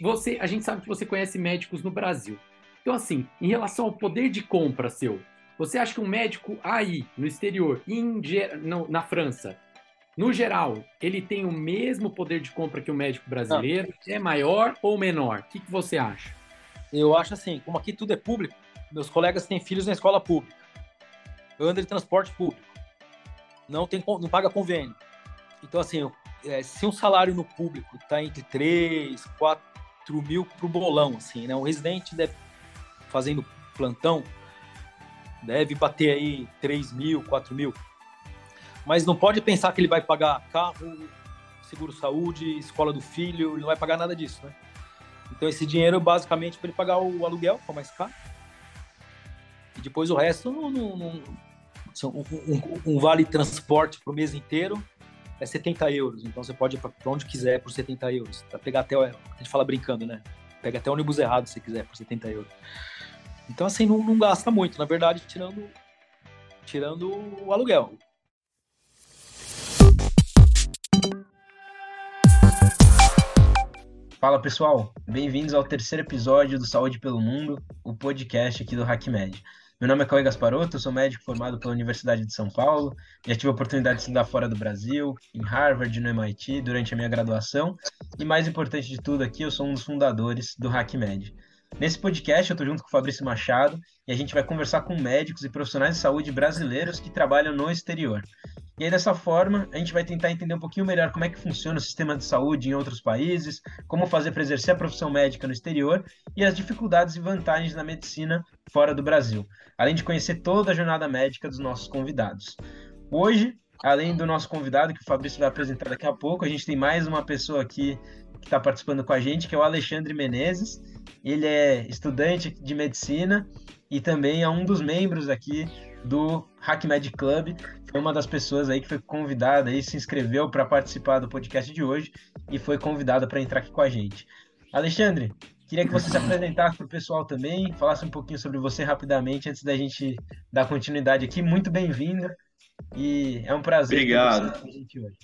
você, a gente sabe que você conhece médicos no Brasil. Então, assim, em relação ao poder de compra seu, você acha que um médico aí, no exterior, em, na França, no geral, ele tem o mesmo poder de compra que o médico brasileiro? Não. É maior ou menor? O que, que você acha? Eu acho assim, como aqui tudo é público, meus colegas têm filhos na escola pública, anda de transporte público, não, tem, não paga convênio. Então, assim, é, se um salário no público está entre 3, 4 mil para o bolão, assim, né? Um residente deve, fazendo plantão, deve bater aí 3 mil, 4 mil. Mas não pode pensar que ele vai pagar carro, seguro-saúde, escola do filho, ele não vai pagar nada disso, né? Então esse dinheiro basicamente para ele pagar o aluguel, que é mais caro. E depois o resto, não, não, não, um, um, um, vale transporte para o mês inteiro é 70 euros. Então você pode ir para onde quiser por 70 euros. Pra pegar até, a gente fala brincando, né? Pega até ônibus errado se quiser por 70 euros. Então assim, não, não gasta muito, na verdade, tirando, tirando o aluguel. Fala pessoal, bem-vindos ao terceiro episódio do Saúde pelo Mundo, o podcast aqui do HackMed. Meu nome é Cauê Gasparotto, sou médico formado pela Universidade de São Paulo, já tive a oportunidade de estudar fora do Brasil, em Harvard, no MIT, durante a minha graduação, e mais importante de tudo aqui, eu sou um dos fundadores do HackMed. Nesse podcast, eu estou junto com o Fabrício Machado e a gente vai conversar com médicos e profissionais de saúde brasileiros que trabalham no exterior. E aí, dessa forma, a gente vai tentar entender um pouquinho melhor como é que funciona o sistema de saúde em outros países, como fazer para exercer a profissão médica no exterior e as dificuldades e vantagens da medicina fora do Brasil, além de conhecer toda a jornada médica dos nossos convidados. Hoje, além do nosso convidado, que o Fabrício vai apresentar daqui a pouco, a gente tem mais uma pessoa aqui que está participando com a gente, que é o Alexandre Menezes. Ele é estudante de medicina e também é um dos membros aqui do HackMed Club. Foi uma das pessoas aí que foi convidada aí, se inscreveu para participar do podcast de hoje e foi convidada para entrar aqui com a gente. Alexandre, queria que você se apresentasse para o pessoal também, falasse um pouquinho sobre você rapidamente antes da gente dar continuidade aqui. Muito bem-vindo e é um prazer. Obrigado. Com a gente hoje.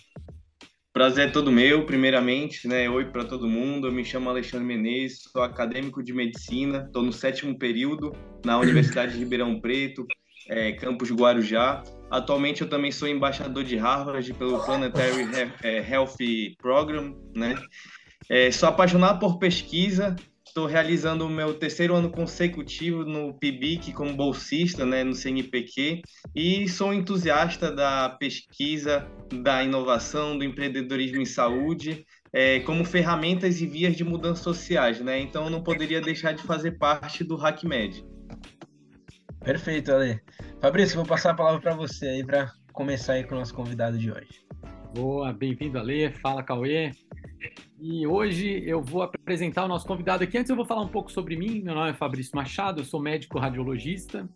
Prazer é todo meu, primeiramente, né? Oi para todo mundo. Eu me chamo Alexandre Menezes, sou acadêmico de medicina, estou no sétimo período na Universidade de Ribeirão Preto, é, campus Guarujá. Atualmente eu também sou embaixador de Harvard pelo Planetary é, Health Program, né? É, sou apaixonado por pesquisa Estou realizando o meu terceiro ano consecutivo no PIBIC como bolsista, né, no CNPq, e sou entusiasta da pesquisa, da inovação, do empreendedorismo em saúde, é, como ferramentas e vias de mudanças sociais, né? Então, eu não poderia deixar de fazer parte do HackMed. Perfeito, Ale. Fabrício, vou passar a palavra para você aí para começar aí com o nosso convidado de hoje. Boa, bem-vindo, Ale. Fala, Cauê. E hoje eu vou apresentar o nosso convidado aqui. Antes eu vou falar um pouco sobre mim. Meu nome é Fabrício Machado, eu sou médico radiologista.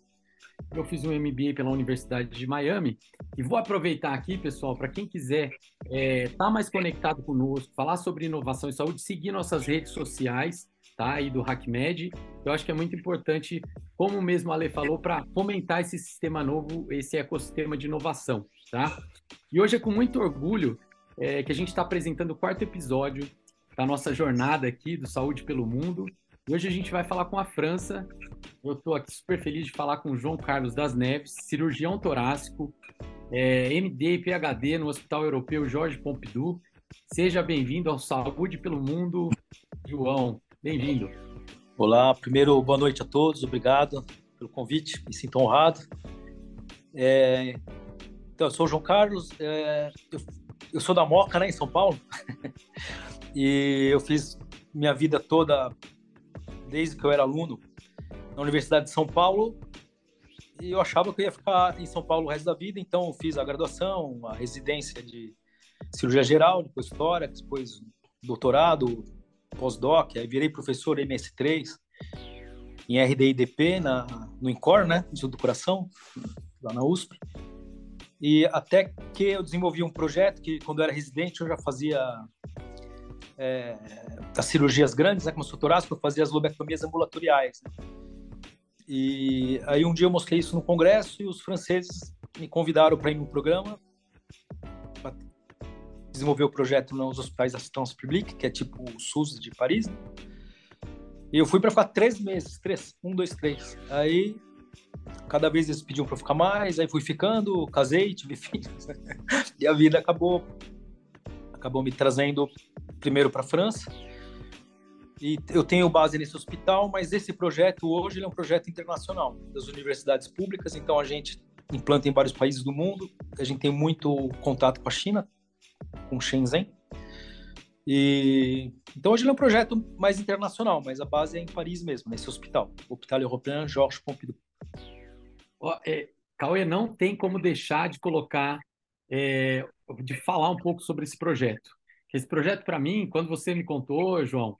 Eu fiz um MBA pela Universidade de Miami e vou aproveitar aqui, pessoal, para quem quiser estar é, tá mais conectado conosco, falar sobre inovação e saúde, seguir nossas redes sociais, tá? Aí do HackMed. Eu acho que é muito importante, como mesmo Ale falou, para fomentar esse sistema novo, esse ecossistema de inovação, tá? E hoje é com muito orgulho é, que a gente está apresentando o quarto episódio da nossa jornada aqui do Saúde pelo Mundo. E hoje a gente vai falar com a França. Eu estou aqui super feliz de falar com o João Carlos das Neves, cirurgião torácico, é, MD e PhD no Hospital Europeu Jorge Pompidou. Seja bem-vindo ao Saúde pelo Mundo, João. Bem-vindo. Olá, primeiro, boa noite a todos, obrigado pelo convite, me sinto honrado. É, então, eu sou o João Carlos, é, eu eu sou da Moca, né, em São Paulo. e eu fiz minha vida toda, desde que eu era aluno, na Universidade de São Paulo. E eu achava que eu ia ficar em São Paulo o resto da vida, então eu fiz a graduação, a residência de cirurgia geral, depois história, depois doutorado, pós-doc, aí virei professor MS3 em RDIDP na, no INCOR, né, Instituto do Coração, lá na USP. E até que eu desenvolvi um projeto que, quando eu era residente, eu já fazia é, as cirurgias grandes, né, como sou torácico, eu fazia as lobectomias ambulatoriais. Né? E aí um dia eu mostrei isso no congresso e os franceses me convidaram para ir no programa para desenvolver o projeto nos hospitais assistance publique, que é tipo o SUS de Paris. Né? E eu fui para ficar três meses, três, um, dois, três. Aí, cada vez eles pediam para ficar mais, aí fui ficando, casei, tive filhos. e a vida acabou, acabou me trazendo primeiro para a França. E eu tenho base nesse hospital, mas esse projeto hoje é um projeto internacional das universidades públicas, então a gente implanta em vários países do mundo. A gente tem muito contato com a China, com Shenzhen. E então hoje ele é um projeto mais internacional, mas a base é em Paris mesmo, nesse hospital, Hospital Européen Georges Pompidou. Oh, é, Cauê, não tem como deixar de colocar, é, de falar um pouco sobre esse projeto. Esse projeto, para mim, quando você me contou, João,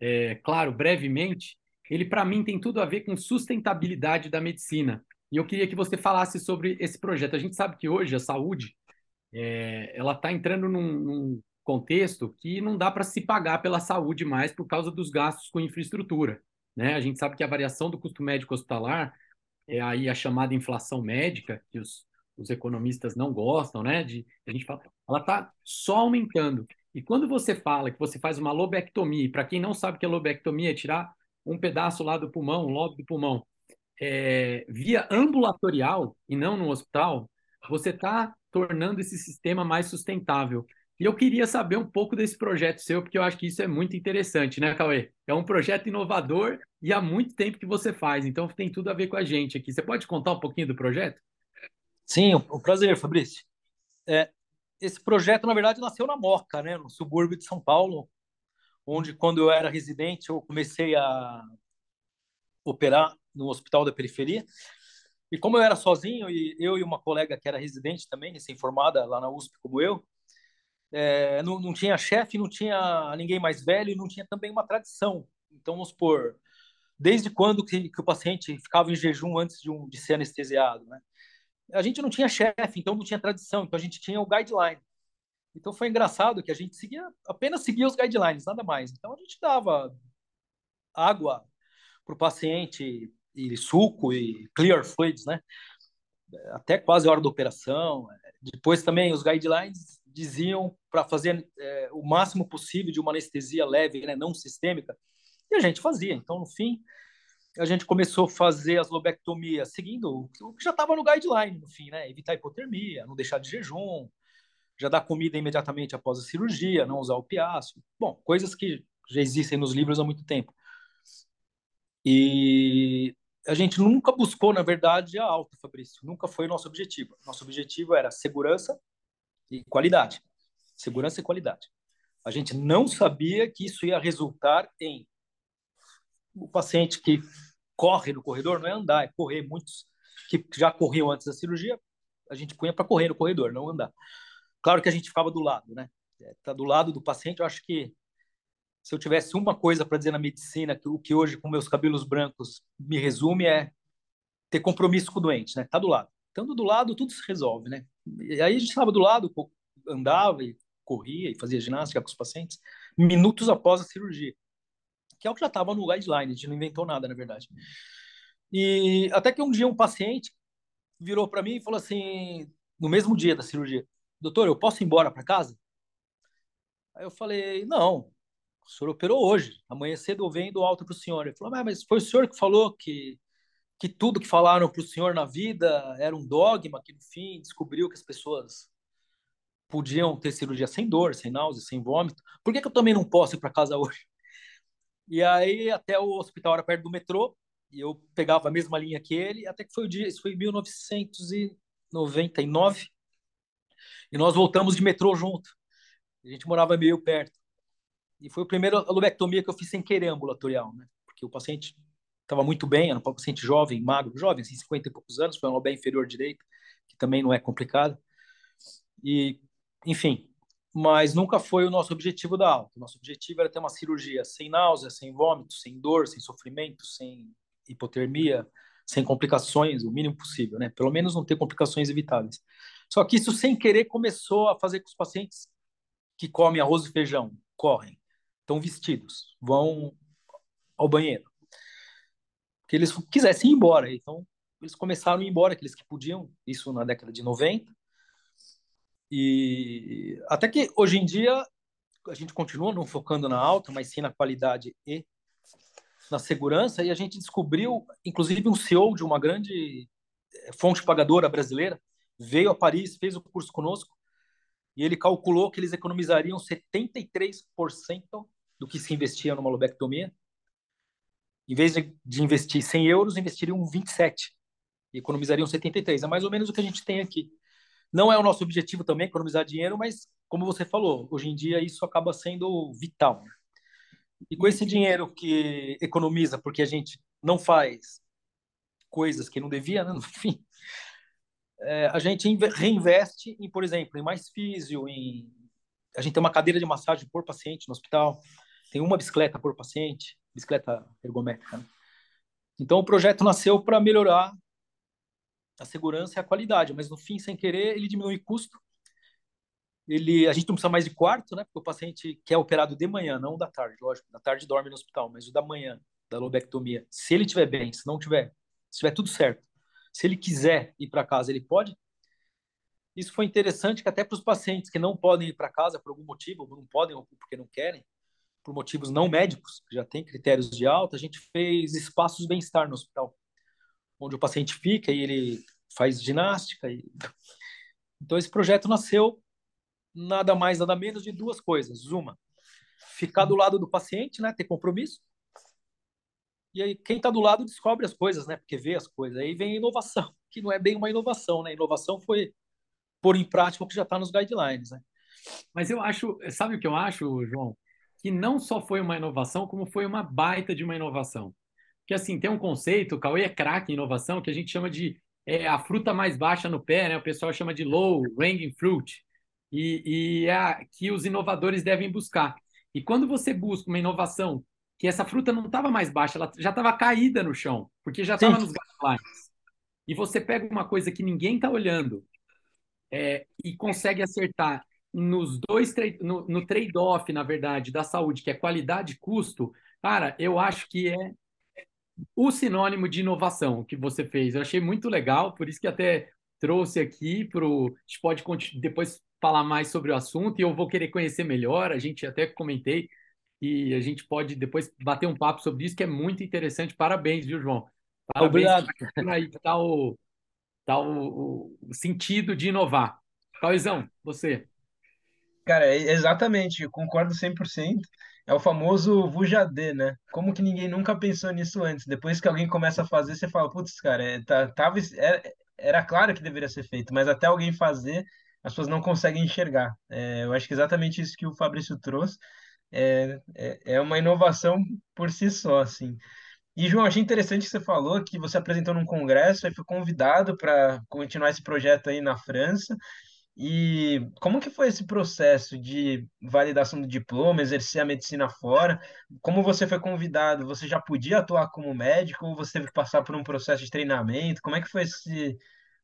é, claro, brevemente, ele para mim tem tudo a ver com sustentabilidade da medicina. E eu queria que você falasse sobre esse projeto. A gente sabe que hoje a saúde é, ela está entrando num, num, contexto que não dá para se pagar pela saúde mais por causa dos gastos com infraestrutura. Né? A gente sabe que a variação do custo médico hospitalar é aí a chamada inflação médica, que os, os economistas não gostam, né? De, a gente fala, ela está só aumentando. E quando você fala que você faz uma lobectomia, para quem não sabe o que é lobectomia, é tirar um pedaço lá do pulmão, um lobo do pulmão, é, via ambulatorial e não no hospital, você está tornando esse sistema mais sustentável. E eu queria saber um pouco desse projeto seu, porque eu acho que isso é muito interessante, né, Cauê? É um projeto inovador e há muito tempo que você faz, então tem tudo a ver com a gente aqui. Você pode contar um pouquinho do projeto? Sim, o prazer, Fabrício. É, esse projeto, na verdade, nasceu na Moca, né, no subúrbio de São Paulo, onde, quando eu era residente, eu comecei a operar no hospital da periferia. E como eu era sozinho, e eu e uma colega que era residente também, recém-formada lá na USP como eu, é, não, não tinha chefe, não tinha ninguém mais velho e não tinha também uma tradição. Então, vamos supor, desde quando que, que o paciente ficava em jejum antes de, um, de ser anestesiado, né? A gente não tinha chefe, então não tinha tradição, então a gente tinha o guideline. Então foi engraçado que a gente seguia, apenas seguia os guidelines, nada mais. Então a gente dava água para o paciente e suco e clear fluids, né? Até quase a hora da operação. Depois também os guidelines diziam para fazer é, o máximo possível de uma anestesia leve, né, não sistêmica, e a gente fazia. Então, no fim, a gente começou a fazer as lobectomias seguindo o que já estava no guideline, no fim, né? Evitar hipotermia, não deixar de jejum, já dar comida imediatamente após a cirurgia, não usar opiáceo. Bom, coisas que já existem nos livros há muito tempo. E a gente nunca buscou, na verdade, a alta, Fabrício. Nunca foi o nosso objetivo. Nosso objetivo era segurança e qualidade. Segurança e qualidade. A gente não sabia que isso ia resultar em o paciente que corre no corredor, não é andar, é correr. Muitos que já corriam antes da cirurgia, a gente punha para correr no corredor, não andar. Claro que a gente ficava do lado, né? Tá do lado do paciente, eu acho que se eu tivesse uma coisa para dizer na medicina, que o que hoje com meus cabelos brancos me resume é ter compromisso com o doente, né? Tá do lado. Estando do lado, tudo se resolve, né? E aí a gente estava do lado, andava e corria e fazia ginástica com os pacientes minutos após a cirurgia, que é o que já estava no guideline, a gente não inventou nada, na verdade. E até que um dia um paciente virou para mim e falou assim, no mesmo dia da cirurgia, doutor, eu posso ir embora para casa? Aí eu falei, não, o senhor operou hoje, amanhã cedo eu venho do alto para o senhor. Ele falou, mas foi o senhor que falou que que tudo que falaram para o senhor na vida era um dogma, que no fim descobriu que as pessoas podiam ter cirurgia sem dor, sem náusea, sem vômito. Por que, que eu também não posso ir para casa hoje? E aí até o hospital era perto do metrô, e eu pegava a mesma linha que ele, até que foi o dia, isso foi em 1999, e nós voltamos de metrô junto. A gente morava meio perto. E foi a primeira lobectomia que eu fiz sem querer ambulatorial, né? Porque o paciente estava muito bem, era um paciente jovem, magro, jovem, assim, 50 e poucos anos, foi um lobé inferior direito, que também não é complicado. E, enfim, mas nunca foi o nosso objetivo da alta. Nosso objetivo era ter uma cirurgia sem náusea, sem vômito, sem dor, sem sofrimento, sem hipotermia, sem complicações, o mínimo possível, né? Pelo menos não ter complicações evitáveis. Só que isso, sem querer, começou a fazer com os pacientes que comem arroz e feijão, correm, estão vestidos, vão ao banheiro, que eles quisessem ir embora. Então, eles começaram a ir embora, aqueles que podiam, isso na década de 90. E até que hoje em dia a gente continua não focando na alta, mas sim na qualidade e na segurança e a gente descobriu, inclusive um CEO de uma grande eh, fonte pagadora brasileira veio a Paris, fez o curso conosco e ele calculou que eles economizariam 73% do que se investia numa lobectomia. Em vez de investir 100 euros, investiriam 27 e economizariam 73. É mais ou menos o que a gente tem aqui. Não é o nosso objetivo também economizar dinheiro, mas como você falou, hoje em dia isso acaba sendo vital. E com esse dinheiro que economiza, porque a gente não faz coisas que não devia, né? fim, é, a gente reinveste em, por exemplo, em mais físio, em a gente tem uma cadeira de massagem por paciente no hospital, tem uma bicicleta por paciente, bicicleta ergométrica. Né? Então o projeto nasceu para melhorar a segurança e a qualidade, mas no fim, sem querer, ele diminui custo. Ele, a gente não precisa mais de quarto, né? Porque o paciente quer operado de manhã, não da tarde, lógico. Da tarde dorme no hospital, mas o da manhã, da lobectomia, se ele tiver bem, se não tiver, se tiver tudo certo, se ele quiser ir para casa, ele pode. Isso foi interessante que até para os pacientes que não podem ir para casa por algum motivo, não podem ou porque não querem, por motivos não médicos, que já tem critérios de alta, a gente fez espaços bem-estar no hospital onde o paciente fica e ele faz ginástica. E... Então, esse projeto nasceu nada mais, nada menos de duas coisas. Uma, ficar do lado do paciente, né, ter compromisso. E aí, quem está do lado descobre as coisas, né, porque vê as coisas. Aí vem a inovação, que não é bem uma inovação, né? A inovação foi pôr em prática o que já está nos guidelines, né? Mas eu acho, sabe o que eu acho, João? Que não só foi uma inovação, como foi uma baita de uma inovação que assim, tem um conceito, o Cauê é craque em inovação, que a gente chama de é, a fruta mais baixa no pé, né? O pessoal chama de low hanging fruit, e, e é a, que os inovadores devem buscar. E quando você busca uma inovação que essa fruta não estava mais baixa, ela já estava caída no chão, porque já estava nos guidelines. E você pega uma coisa que ninguém está olhando é, e consegue acertar nos dois no, no trade-off, na verdade, da saúde, que é qualidade e custo, cara, eu acho que é o sinônimo de inovação que você fez. Eu achei muito legal, por isso que até trouxe aqui para A gente pode depois falar mais sobre o assunto e eu vou querer conhecer melhor. A gente até comentei e a gente pode depois bater um papo sobre isso, que é muito interessante. Parabéns, viu, João? Parabéns. Obrigado. Aí está o, tá o, o sentido de inovar. Cauizão, você. Cara, é exatamente, concordo 100%. É o famoso Vujadê, né? Como que ninguém nunca pensou nisso antes? Depois que alguém começa a fazer, você fala, putz, cara, é, tá, tava, era, era claro que deveria ser feito, mas até alguém fazer, as pessoas não conseguem enxergar. É, eu acho que é exatamente isso que o Fabrício trouxe é, é, é uma inovação por si só, assim. E, João, achei interessante que você falou que você apresentou num congresso e foi convidado para continuar esse projeto aí na França. E como que foi esse processo de validação do diploma, exercer a medicina fora? Como você foi convidado? Você já podia atuar como médico ou você teve que passar por um processo de treinamento? Como é que foi esse,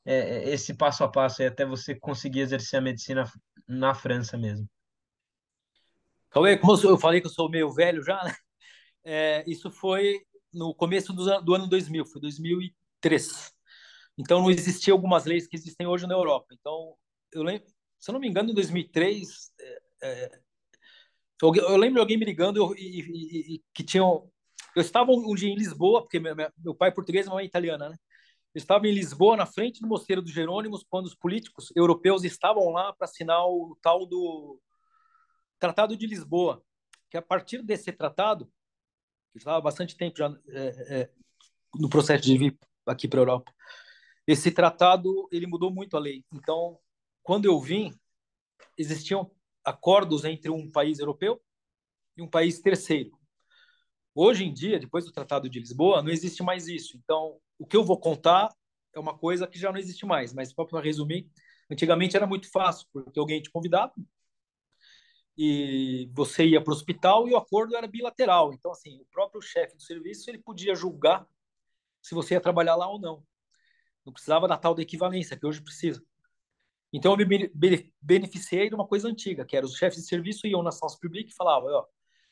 é, esse passo a passo aí até você conseguir exercer a medicina na França mesmo? Cauê, como eu falei que eu sou meio velho já, né? É, isso foi no começo do, do ano 2000, foi 2003. Então não existiam algumas leis que existem hoje na Europa. Então eu lembro, se eu não me engano, em 2003, é, é, eu lembro alguém me ligando e, e, e, que tinham. Eu estava um dia em Lisboa, porque meu, meu pai é português minha mãe é italiana, né? Eu estava em Lisboa, na frente do Mosteiro dos Jerônimos, quando os políticos europeus estavam lá para assinar o tal do Tratado de Lisboa, que a partir desse tratado, que estava há bastante tempo já é, é, no processo de vir aqui para a Europa, esse tratado ele mudou muito a lei. Então, quando eu vim, existiam acordos entre um país europeu e um país terceiro. Hoje em dia, depois do Tratado de Lisboa, não existe mais isso. Então, o que eu vou contar é uma coisa que já não existe mais. Mas, para resumir, antigamente era muito fácil, porque alguém te convidava e você ia para o hospital e o acordo era bilateral. Então, assim, o próprio chefe do serviço ele podia julgar se você ia trabalhar lá ou não. Não precisava da tal da equivalência, que hoje precisa. Então, eu me beneficiei de uma coisa antiga, que era os chefes de serviço iam na Science Publique e falavam, ó,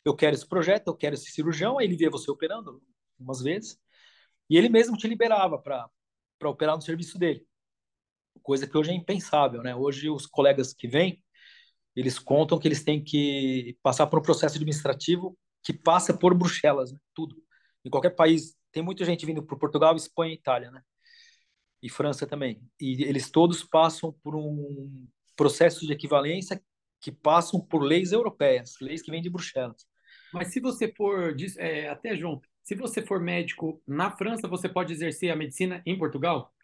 eu quero esse projeto, eu quero esse cirurgião, aí ele via você operando umas vezes, e ele mesmo te liberava para operar no serviço dele. Coisa que hoje é impensável, né? Hoje os colegas que vêm, eles contam que eles têm que passar por um processo administrativo que passa por Bruxelas, né? tudo. em qualquer país, tem muita gente vindo para Portugal, Espanha e Itália, né? E França também. E eles todos passam por um processo de equivalência que passam por leis europeias, leis que vêm de Bruxelas. Mas se você for, é, até João, se você for médico na França, você pode exercer a medicina em Portugal?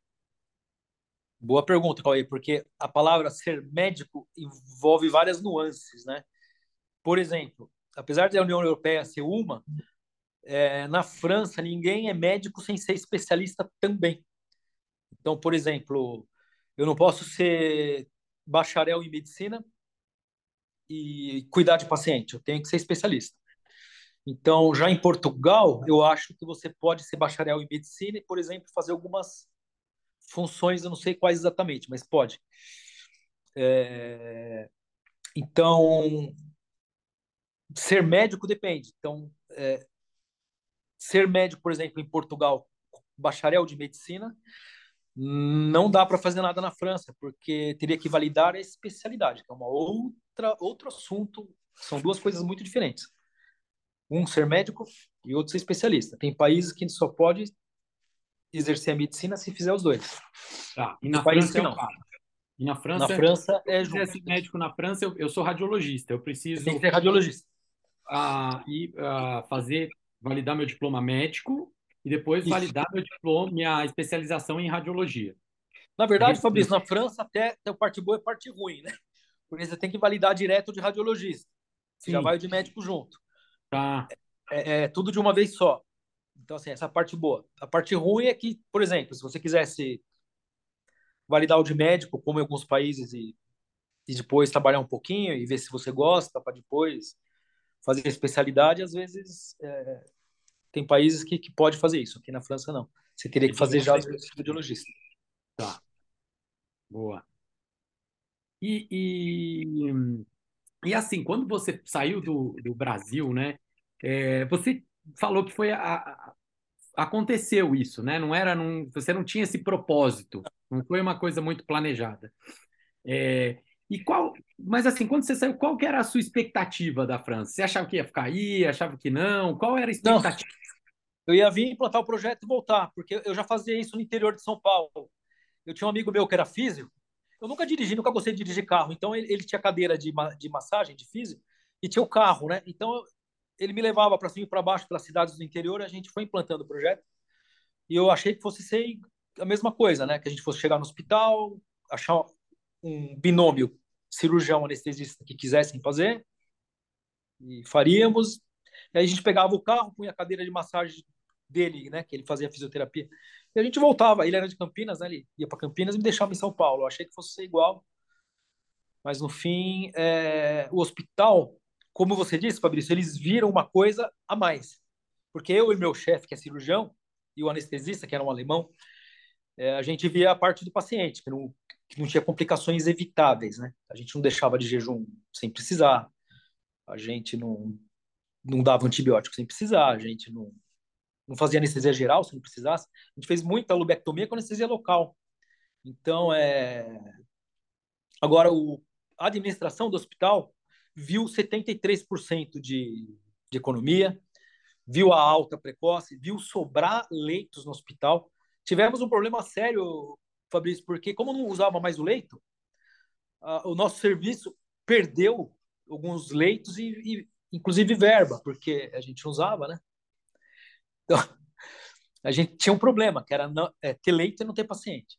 Boa pergunta, Cauê, porque a palavra ser médico envolve várias nuances, né? Por exemplo, apesar da União Europeia ser uma, é, na França ninguém é médico sem ser especialista também. Então, por exemplo, eu não posso ser bacharel em medicina e cuidar de paciente, eu tenho que ser especialista. Então, já em Portugal, eu acho que você pode ser bacharel em medicina e, por exemplo, fazer algumas funções, eu não sei quais exatamente, mas pode. É... Então, ser médico depende. Então, é... ser médico, por exemplo, em Portugal, bacharel de medicina, não dá para fazer nada na França, porque teria que validar a especialidade, que é uma outra outro assunto, são duas coisas muito diferentes. Um ser médico e outro ser especialista. Tem países que só pode exercer a medicina se fizer os dois. Tá. E na França não. E na França, na França é junto. Se médico na França, eu, eu sou radiologista. Eu preciso. Tem que ser radiologista. A, e a fazer validar meu diploma médico e depois Isso. validar meu diploma, minha especialização em radiologia. Na verdade, Fabrício, na França até tem parte boa e parte ruim, né? Porque você tem que validar direto de radiologista. Você Sim. já vai de médico junto. Tá. É, é, é, tudo de uma vez só. Então, assim, essa parte boa. A parte ruim é que, por exemplo, se você quisesse validar o de médico, como em alguns países, e, e depois trabalhar um pouquinho e ver se você gosta, para depois fazer especialidade, às vezes é, tem países que, que pode fazer isso. Aqui na França, não. Você teria que fazer já o radiologista. Tá. Boa. E, e, e, assim, quando você saiu do, do Brasil, né? É, você falou que foi a, a, aconteceu isso, né? Não era, num, você não tinha esse propósito, não foi uma coisa muito planejada. É, e qual, mas assim, quando você saiu, qual que era a sua expectativa da França? Você achava que ia ficar aí, achava que não? Qual era a expectativa? Não, eu ia vir implantar o projeto e voltar, porque eu já fazia isso no interior de São Paulo. Eu tinha um amigo meu que era físico, eu nunca dirigi, nunca gostei de dirigir carro, então ele, ele tinha cadeira de, de massagem, de físico, e tinha o carro, né? Então ele me levava para cima e para baixo pelas cidades do interior, a gente foi implantando o projeto. E eu achei que fosse ser a mesma coisa, né? Que a gente fosse chegar no hospital, achar um binômio cirurgião anestesista que quisessem fazer e faríamos. E aí a gente pegava o carro, punha a cadeira de massagem dele, né? Que ele fazia fisioterapia. E a gente voltava. Ele era de Campinas, né? Ele ia para Campinas e me deixava em São Paulo. Eu achei que fosse ser igual. Mas no fim, é... o hospital como você disse, Fabrício, eles viram uma coisa a mais. Porque eu e meu chefe, que é cirurgião, e o anestesista, que era um alemão, é, a gente via a parte do paciente, que não, que não tinha complicações evitáveis, né? A gente não deixava de jejum sem precisar, a gente não, não dava antibiótico sem precisar, a gente não, não fazia anestesia geral se não precisasse. A gente fez muita lobectomia com anestesia local. Então, é... agora, o, a administração do hospital viu 73% de, de economia, viu a alta precoce, viu sobrar leitos no hospital. Tivemos um problema sério, Fabrício, porque como não usava mais o leito, a, o nosso serviço perdeu alguns leitos e, e, inclusive verba, porque a gente usava, né? Então, a gente tinha um problema, que era não, é, ter leito e não ter paciente.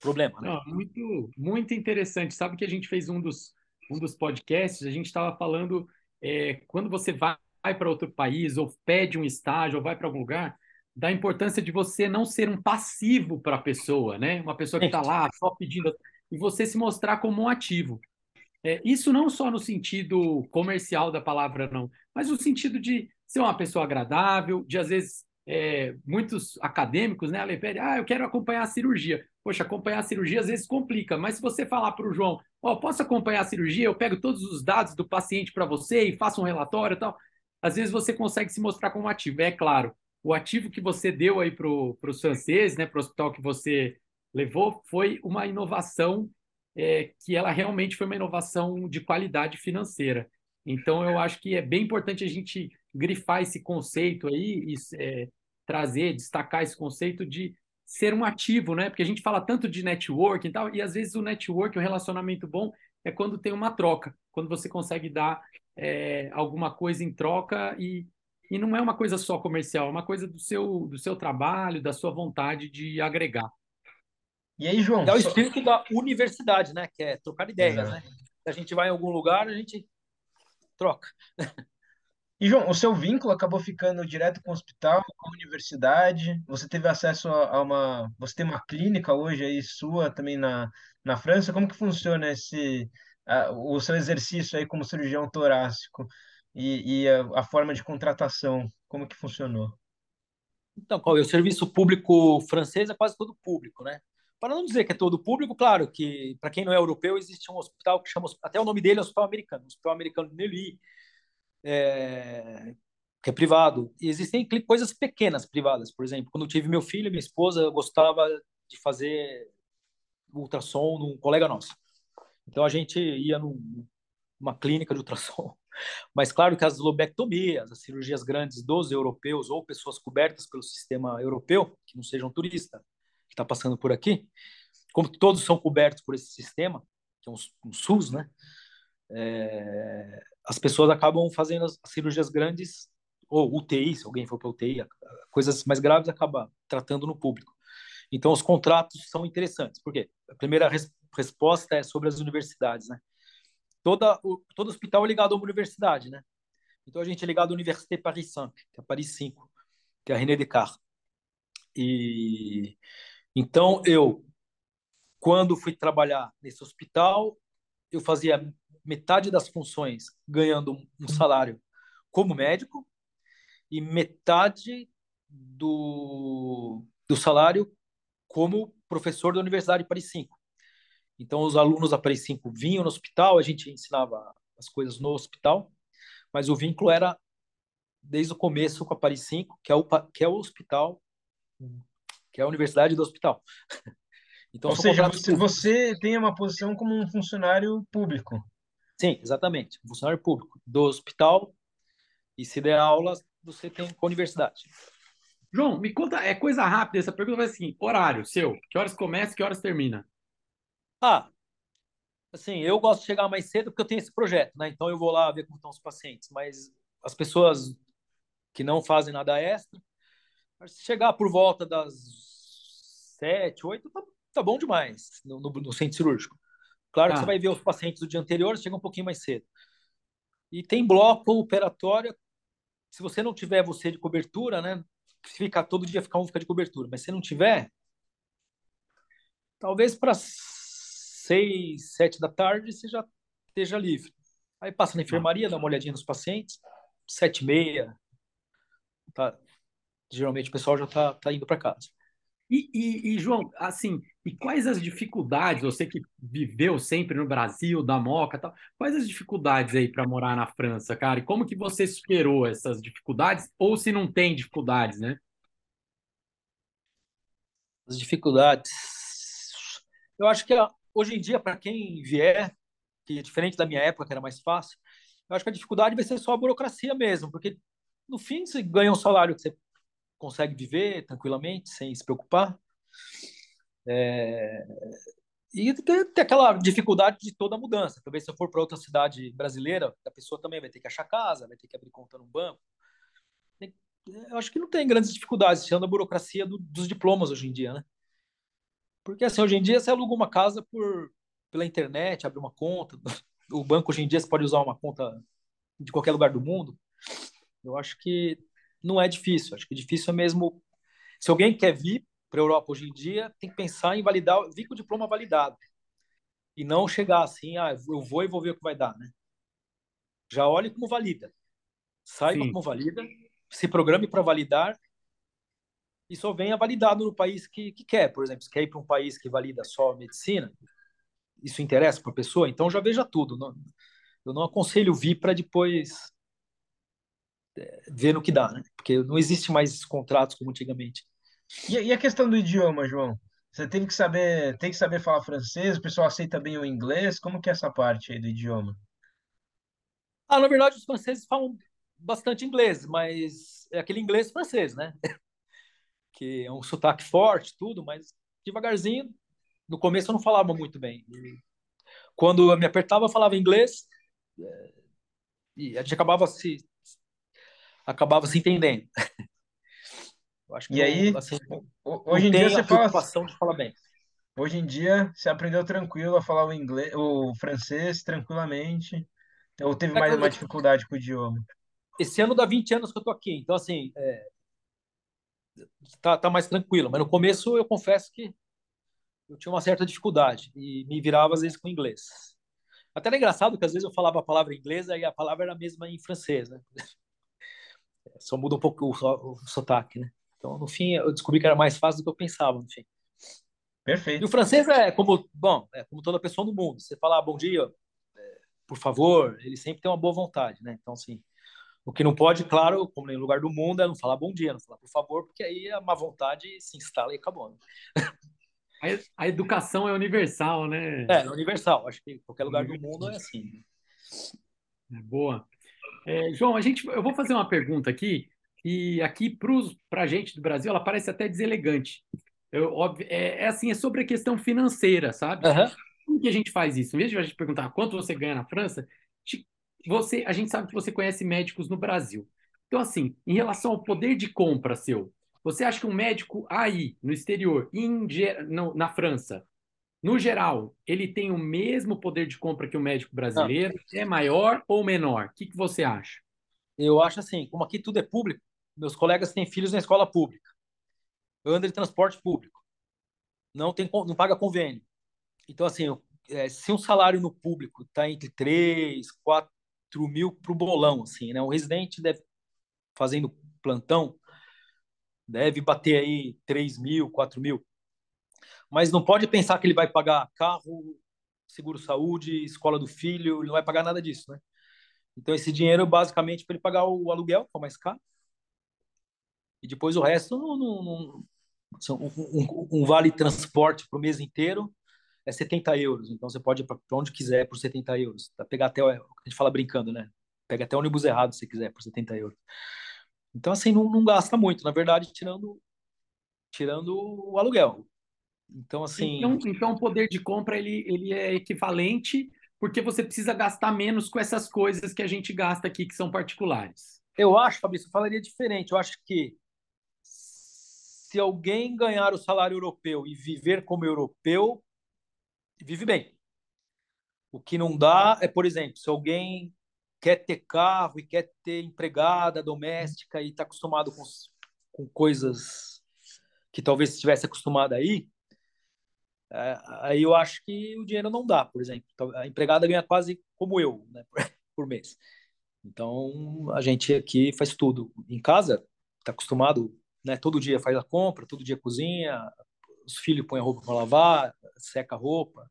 Problema, né? Não, muito, muito interessante. Sabe que a gente fez um dos um dos podcasts, a gente estava falando é, quando você vai para outro país ou pede um estágio ou vai para algum lugar, da importância de você não ser um passivo para a pessoa, né? Uma pessoa que está lá só pedindo e você se mostrar como um ativo. É, isso não só no sentido comercial da palavra, não, mas no sentido de ser uma pessoa agradável, de às vezes é, muitos acadêmicos, né, Ale, pedem, ah, eu quero acompanhar a cirurgia. Poxa, acompanhar a cirurgia às vezes complica, mas se você falar para o João, ó, oh, posso acompanhar a cirurgia, eu pego todos os dados do paciente para você e faço um relatório e tal, às vezes você consegue se mostrar como ativo. É claro, o ativo que você deu aí para os franceses, né, para o hospital que você levou, foi uma inovação é, que ela realmente foi uma inovação de qualidade financeira. Então, eu acho que é bem importante a gente grifar esse conceito aí e é, trazer, destacar esse conceito de ser um ativo, né? Porque a gente fala tanto de networking e tal, e às vezes o network, o relacionamento bom, é quando tem uma troca, quando você consegue dar é, alguma coisa em troca e, e não é uma coisa só comercial, é uma coisa do seu, do seu trabalho, da sua vontade de agregar. E aí, João? É o espírito da universidade, né? Que é trocar ideias, Exato. né? Se a gente vai em algum lugar, a gente troca. E, João, o seu vínculo acabou ficando direto com o hospital, com a universidade. Você teve acesso a uma. Você tem uma clínica hoje aí sua também na, na França. Como que funciona esse, a, o seu exercício aí como cirurgião torácico e, e a, a, forma de contratação? Como que funcionou? Então, é o serviço público francês é quase todo público, né? Para não dizer que é todo público, claro que para quem não é europeu existe um hospital que chama até o nome dele é Hospital Americano, Hospital Americano de Neuilly é, que é privado. E existem coisas pequenas privadas, por exemplo, quando eu tive meu filho, minha esposa gostava de fazer ultrassom num colega nosso. Então a gente ia numa clínica de ultrassom. Mas claro que as lobectomias, as cirurgias grandes dos europeus ou pessoas cobertas pelo sistema europeu, que não sejam turistas, que está passando por aqui, como todos são cobertos por esse sistema, que é um, um SUS, né? É, as pessoas acabam fazendo as cirurgias grandes, ou UTI, se alguém for para UTI, coisas mais graves acaba tratando no público. Então, os contratos são interessantes. Por quê? A primeira res resposta é sobre as universidades, né? Toda, o, todo hospital é ligado a uma universidade, né? Então, a gente é ligado à Université Paris 5, que é Paris 5, que é a René Descartes. E então, eu, quando fui trabalhar nesse hospital, eu fazia metade das funções ganhando um salário como médico e metade do, do salário como professor da Universidade de Paris 5. Então, os alunos da Paris 5 vinham no hospital, a gente ensinava as coisas no hospital, mas o vínculo era desde o começo com a Paris 5, que é o, que é o hospital, que é a Universidade do Hospital. Então, Ou seja, você, você tem uma posição como um funcionário público. Sim, exatamente. Funcionário público do hospital e se der aula, você tem com a universidade. João, me conta, é coisa rápida, essa pergunta vai assim, horário seu, que horas começa, que horas termina? Ah, assim, eu gosto de chegar mais cedo porque eu tenho esse projeto, né? Então eu vou lá ver como estão os pacientes, mas as pessoas que não fazem nada extra, se chegar por volta das sete, oito, tá, tá bom demais no, no, no centro cirúrgico. Claro que você ah. vai ver os pacientes do dia anterior, chega um pouquinho mais cedo. E tem bloco operatório. Se você não tiver você de cobertura, né? Se ficar todo dia, ficar um fica de cobertura. Mas se não tiver, talvez para seis, sete da tarde você já esteja livre. Aí passa na enfermaria, dá uma olhadinha nos pacientes, sete e meia. Tá. Geralmente o pessoal já está tá indo para casa. E, e, e, João, assim, e quais as dificuldades, você que viveu sempre no Brasil, da Moca tal, quais as dificuldades aí para morar na França, cara? E como que você superou essas dificuldades? Ou se não tem dificuldades, né? As dificuldades. Eu acho que hoje em dia, para quem vier, que é diferente da minha época, que era mais fácil, eu acho que a dificuldade vai ser só a burocracia mesmo, porque no fim você ganha um salário que você consegue viver tranquilamente, sem se preocupar. É... E tem, aquela dificuldade de toda mudança. Talvez se eu for para outra cidade brasileira, a pessoa também vai ter que achar casa, vai ter que abrir conta no banco. Eu acho que não tem grandes dificuldades, tirando a burocracia do, dos diplomas hoje em dia, né? Porque assim, hoje em dia você aluga uma casa por, pela internet, abre uma conta. O banco hoje em dia você pode usar uma conta de qualquer lugar do mundo. Eu acho que não é difícil. Acho que difícil é mesmo. Se alguém quer vir para a Europa hoje em dia, tem que pensar em validar, vir com o diploma validado. E não chegar assim, ah, eu vou e vou ver o que vai dar, né? Já olhe como valida. Saiba Sim. como valida, se programe para validar e só venha validado no país que, que quer. Por exemplo, se quer ir para um país que valida só medicina, isso interessa para a pessoa, então já veja tudo. Não, eu não aconselho vir para depois ver no que dá, né? Porque não existe mais contratos como antigamente. E, e, a questão do idioma, João? Você teve que saber, tem que saber falar francês, o pessoal aceita bem o inglês, como que é essa parte aí do idioma? Ah, na verdade, os franceses falam bastante inglês, mas é aquele inglês francês, né? que é um sotaque forte, tudo, mas devagarzinho. No começo eu não falava muito bem. E quando eu me apertava, eu falava inglês é, e a gente acabava se acabava se entendendo. e aí, assim, hoje em dia você fala de falar bem. Hoje em dia você aprendeu tranquilo a falar o inglês, o francês tranquilamente, ou teve é mais uma dificuldade com o idioma? Esse ano dá 20 anos que eu tô aqui, então assim, é, tá, tá mais tranquilo. Mas no começo eu confesso que eu tinha uma certa dificuldade e me virava às vezes com inglês. Até era engraçado que às vezes eu falava a palavra em inglês e a palavra era a mesma em francês, né? Só muda um pouco o, o sotaque, né? Então, no fim, eu descobri que era mais fácil do que eu pensava, no fim. Perfeito. E o francês é como, bom, é como toda pessoa no mundo. Você falar bom dia, é, por favor, ele sempre tem uma boa vontade, né? Então, assim, o que não pode, claro, como em lugar do mundo, é não falar bom dia, não falar por favor, porque aí a má vontade se instala e acabou. Né? A, a, educação é universal, né? É, é universal. Acho que em qualquer lugar do mundo é assim. É, boa. É, João, a gente, eu vou fazer uma pergunta aqui, e aqui para a gente do Brasil, ela parece até deselegante. Eu, óbvio, é, é, assim, é sobre a questão financeira, sabe? Uhum. Como que a gente faz isso? Em vez de a gente perguntar quanto você ganha na França, você, a gente sabe que você conhece médicos no Brasil. Então, assim, em relação ao poder de compra seu, você acha que um médico aí, no exterior, em, no, na França, no geral, ele tem o mesmo poder de compra que o médico brasileiro? Não. É maior ou menor? O que, que você acha? Eu acho assim, como aqui tudo é público, meus colegas têm filhos na escola pública. Ando de transporte público. Não, tem, não paga convênio. Então, assim, é, se um salário no público está entre 3, 4 mil para o bolão, assim, né? Um residente deve, fazendo plantão, deve bater aí 3 mil, 4 mil. Mas não pode pensar que ele vai pagar carro, seguro-saúde, escola do filho, ele não vai pagar nada disso, né? Então, esse dinheiro é basicamente para ele pagar o aluguel, que é o mais caro, e depois o resto, não, não, não um, um, vale transporte para o mês inteiro é 70 euros. Então, você pode ir para onde quiser por 70 euros. Pegar até, a gente fala brincando, né? Pega até ônibus errado se quiser por 70 euros. Então, assim, não, não gasta muito, na verdade, tirando, tirando o aluguel. Então, assim. Então, então, o poder de compra ele, ele é equivalente, porque você precisa gastar menos com essas coisas que a gente gasta aqui, que são particulares. Eu acho, Fabrício, eu falaria diferente. Eu acho que se alguém ganhar o salário europeu e viver como europeu, vive bem. O que não dá é, por exemplo, se alguém quer ter carro e quer ter empregada doméstica e está acostumado com, com coisas que talvez estivesse acostumado aí, é, aí eu acho que o dinheiro não dá, por exemplo. Então, a empregada ganha quase como eu, né, por, mês. Então, a gente aqui faz tudo. Em casa, está acostumado, né, todo dia faz a compra, todo dia cozinha, os filhos põem a roupa para lavar, seca a roupa,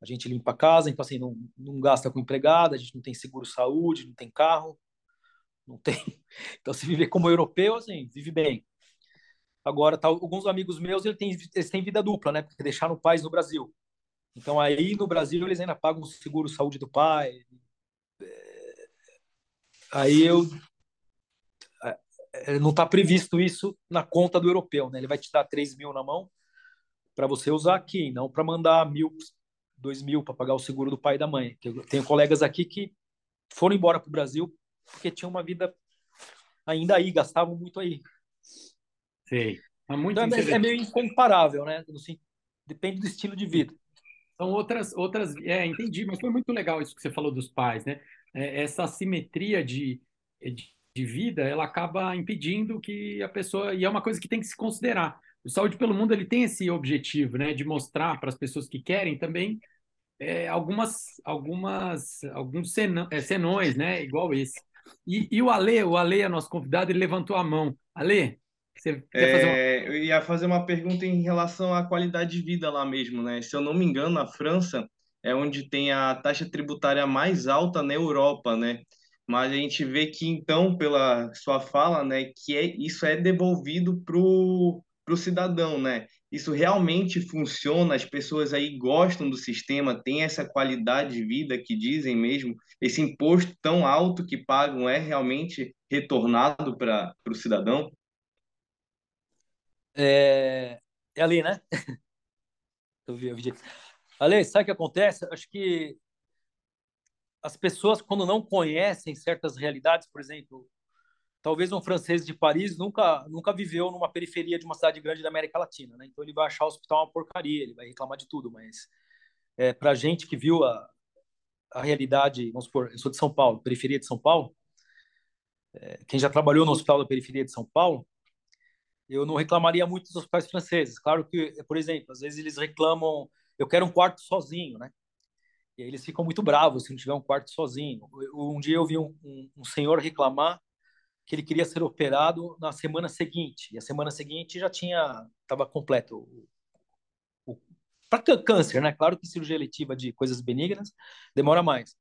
a gente limpa a casa, então assim, não, não gasta com empregada, a gente não tem seguro saúde, não tem carro, não tem. Então se viver como europeu, assim, vive bem. Agora, tá, alguns amigos meus, eles têm, eles têm vida dupla, né? Porque deixaram o pai no Brasil. Então aí no Brasil eles ainda pagam o seguro saúde do pai. É, aí eu é, não está previsto isso na conta do europeu, né? Ele vai te dar 3 mil na mão para você usar aqui, não para mandar mil dois mil para pagar o seguro do pai e da mãe. Eu tenho colegas aqui que foram embora para o Brasil porque tinham uma vida ainda aí, gastavam muito aí. Sim. É, muito então, é, é meio incomparável, né? Assim, depende do estilo de vida. São outras, outras. É, entendi, mas foi muito legal isso que você falou dos pais, né? É, essa simetria de, de, de, vida, ela acaba impedindo que a pessoa. E é uma coisa que tem que se considerar. O Saúde pelo Mundo ele tem esse objetivo, né? De mostrar para as pessoas que querem também é, algumas, algumas, alguns é, senões, né? Igual esse. E, e, o Ale, o Ale é nosso convidado, ele levantou a mão. Ale, você fazer uma... É, eu ia fazer uma pergunta em relação à qualidade de vida lá mesmo, né? Se eu não me engano, a França é onde tem a taxa tributária mais alta na Europa, né? Mas a gente vê que então, pela sua fala, né, que é, isso é devolvido para o cidadão, né? isso realmente funciona, as pessoas aí gostam do sistema, tem essa qualidade de vida que dizem mesmo, esse imposto tão alto que pagam é realmente retornado para o cidadão? É, é ali, né? Eu vi, eu vi. Ale, sabe o que acontece? Acho que as pessoas, quando não conhecem certas realidades, por exemplo, talvez um francês de Paris nunca nunca viveu numa periferia de uma cidade grande da América Latina, né? Então ele vai achar o hospital uma porcaria, ele vai reclamar de tudo, mas é, para gente que viu a, a realidade, vamos supor, eu sou de São Paulo, periferia de São Paulo, é, quem já trabalhou no hospital da periferia de São Paulo, eu não reclamaria muito dos hospitais franceses. Claro que, por exemplo, às vezes eles reclamam, eu quero um quarto sozinho, né? E aí eles ficam muito bravos se não tiver um quarto sozinho. Um dia eu vi um, um, um senhor reclamar que ele queria ser operado na semana seguinte. E a semana seguinte já tinha, estava completo. Para câncer, né? Claro que cirurgia eletiva de coisas benignas demora mais.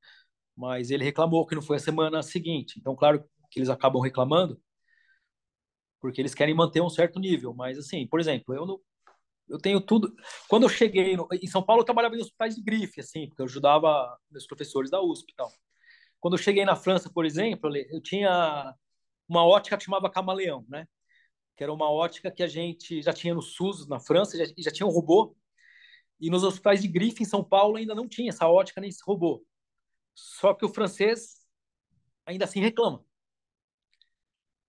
Mas ele reclamou que não foi a semana seguinte. Então, claro que eles acabam reclamando, porque eles querem manter um certo nível. Mas, assim, por exemplo, eu não, eu tenho tudo. Quando eu cheguei no, em São Paulo, eu trabalhava em hospitais de grife, assim, porque eu ajudava meus professores da USP e tal. Quando eu cheguei na França, por exemplo, eu tinha uma ótica que chamava Camaleão, né? Que era uma ótica que a gente já tinha no SUS na França, já, já tinha um robô. E nos hospitais de grife em São Paulo ainda não tinha essa ótica nem esse robô. Só que o francês ainda assim reclama.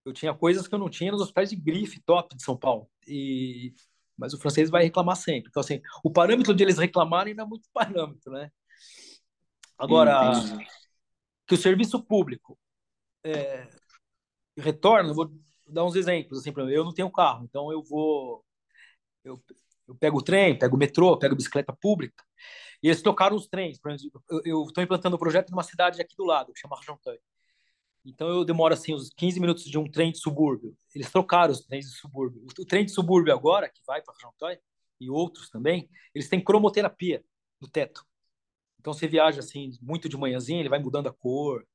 Eu tinha coisas que eu não tinha nos hospitais de grife top de São Paulo. E mas o francês vai reclamar sempre. Então assim, o parâmetro de eles reclamarem não é muito parâmetro, né? Agora, que o serviço público é, retorno, eu vou dar uns exemplos. Assim, eu não tenho carro, então eu vou. Eu, eu pego o trem, pego o metrô, pego bicicleta pública. E eles trocaram os trens. Eu estou implantando um projeto numa cidade aqui do lado, que chama Argenteuil. Então eu demoro assim uns 15 minutos de um trem de subúrbio. Eles trocaram os trens de subúrbio. O, trem de subúrbio agora, que vai para Argenteuil, e outros também, eles têm cromoterapia no teto. Então você viaja assim muito de manhãzinha, ele vai mudando a cor.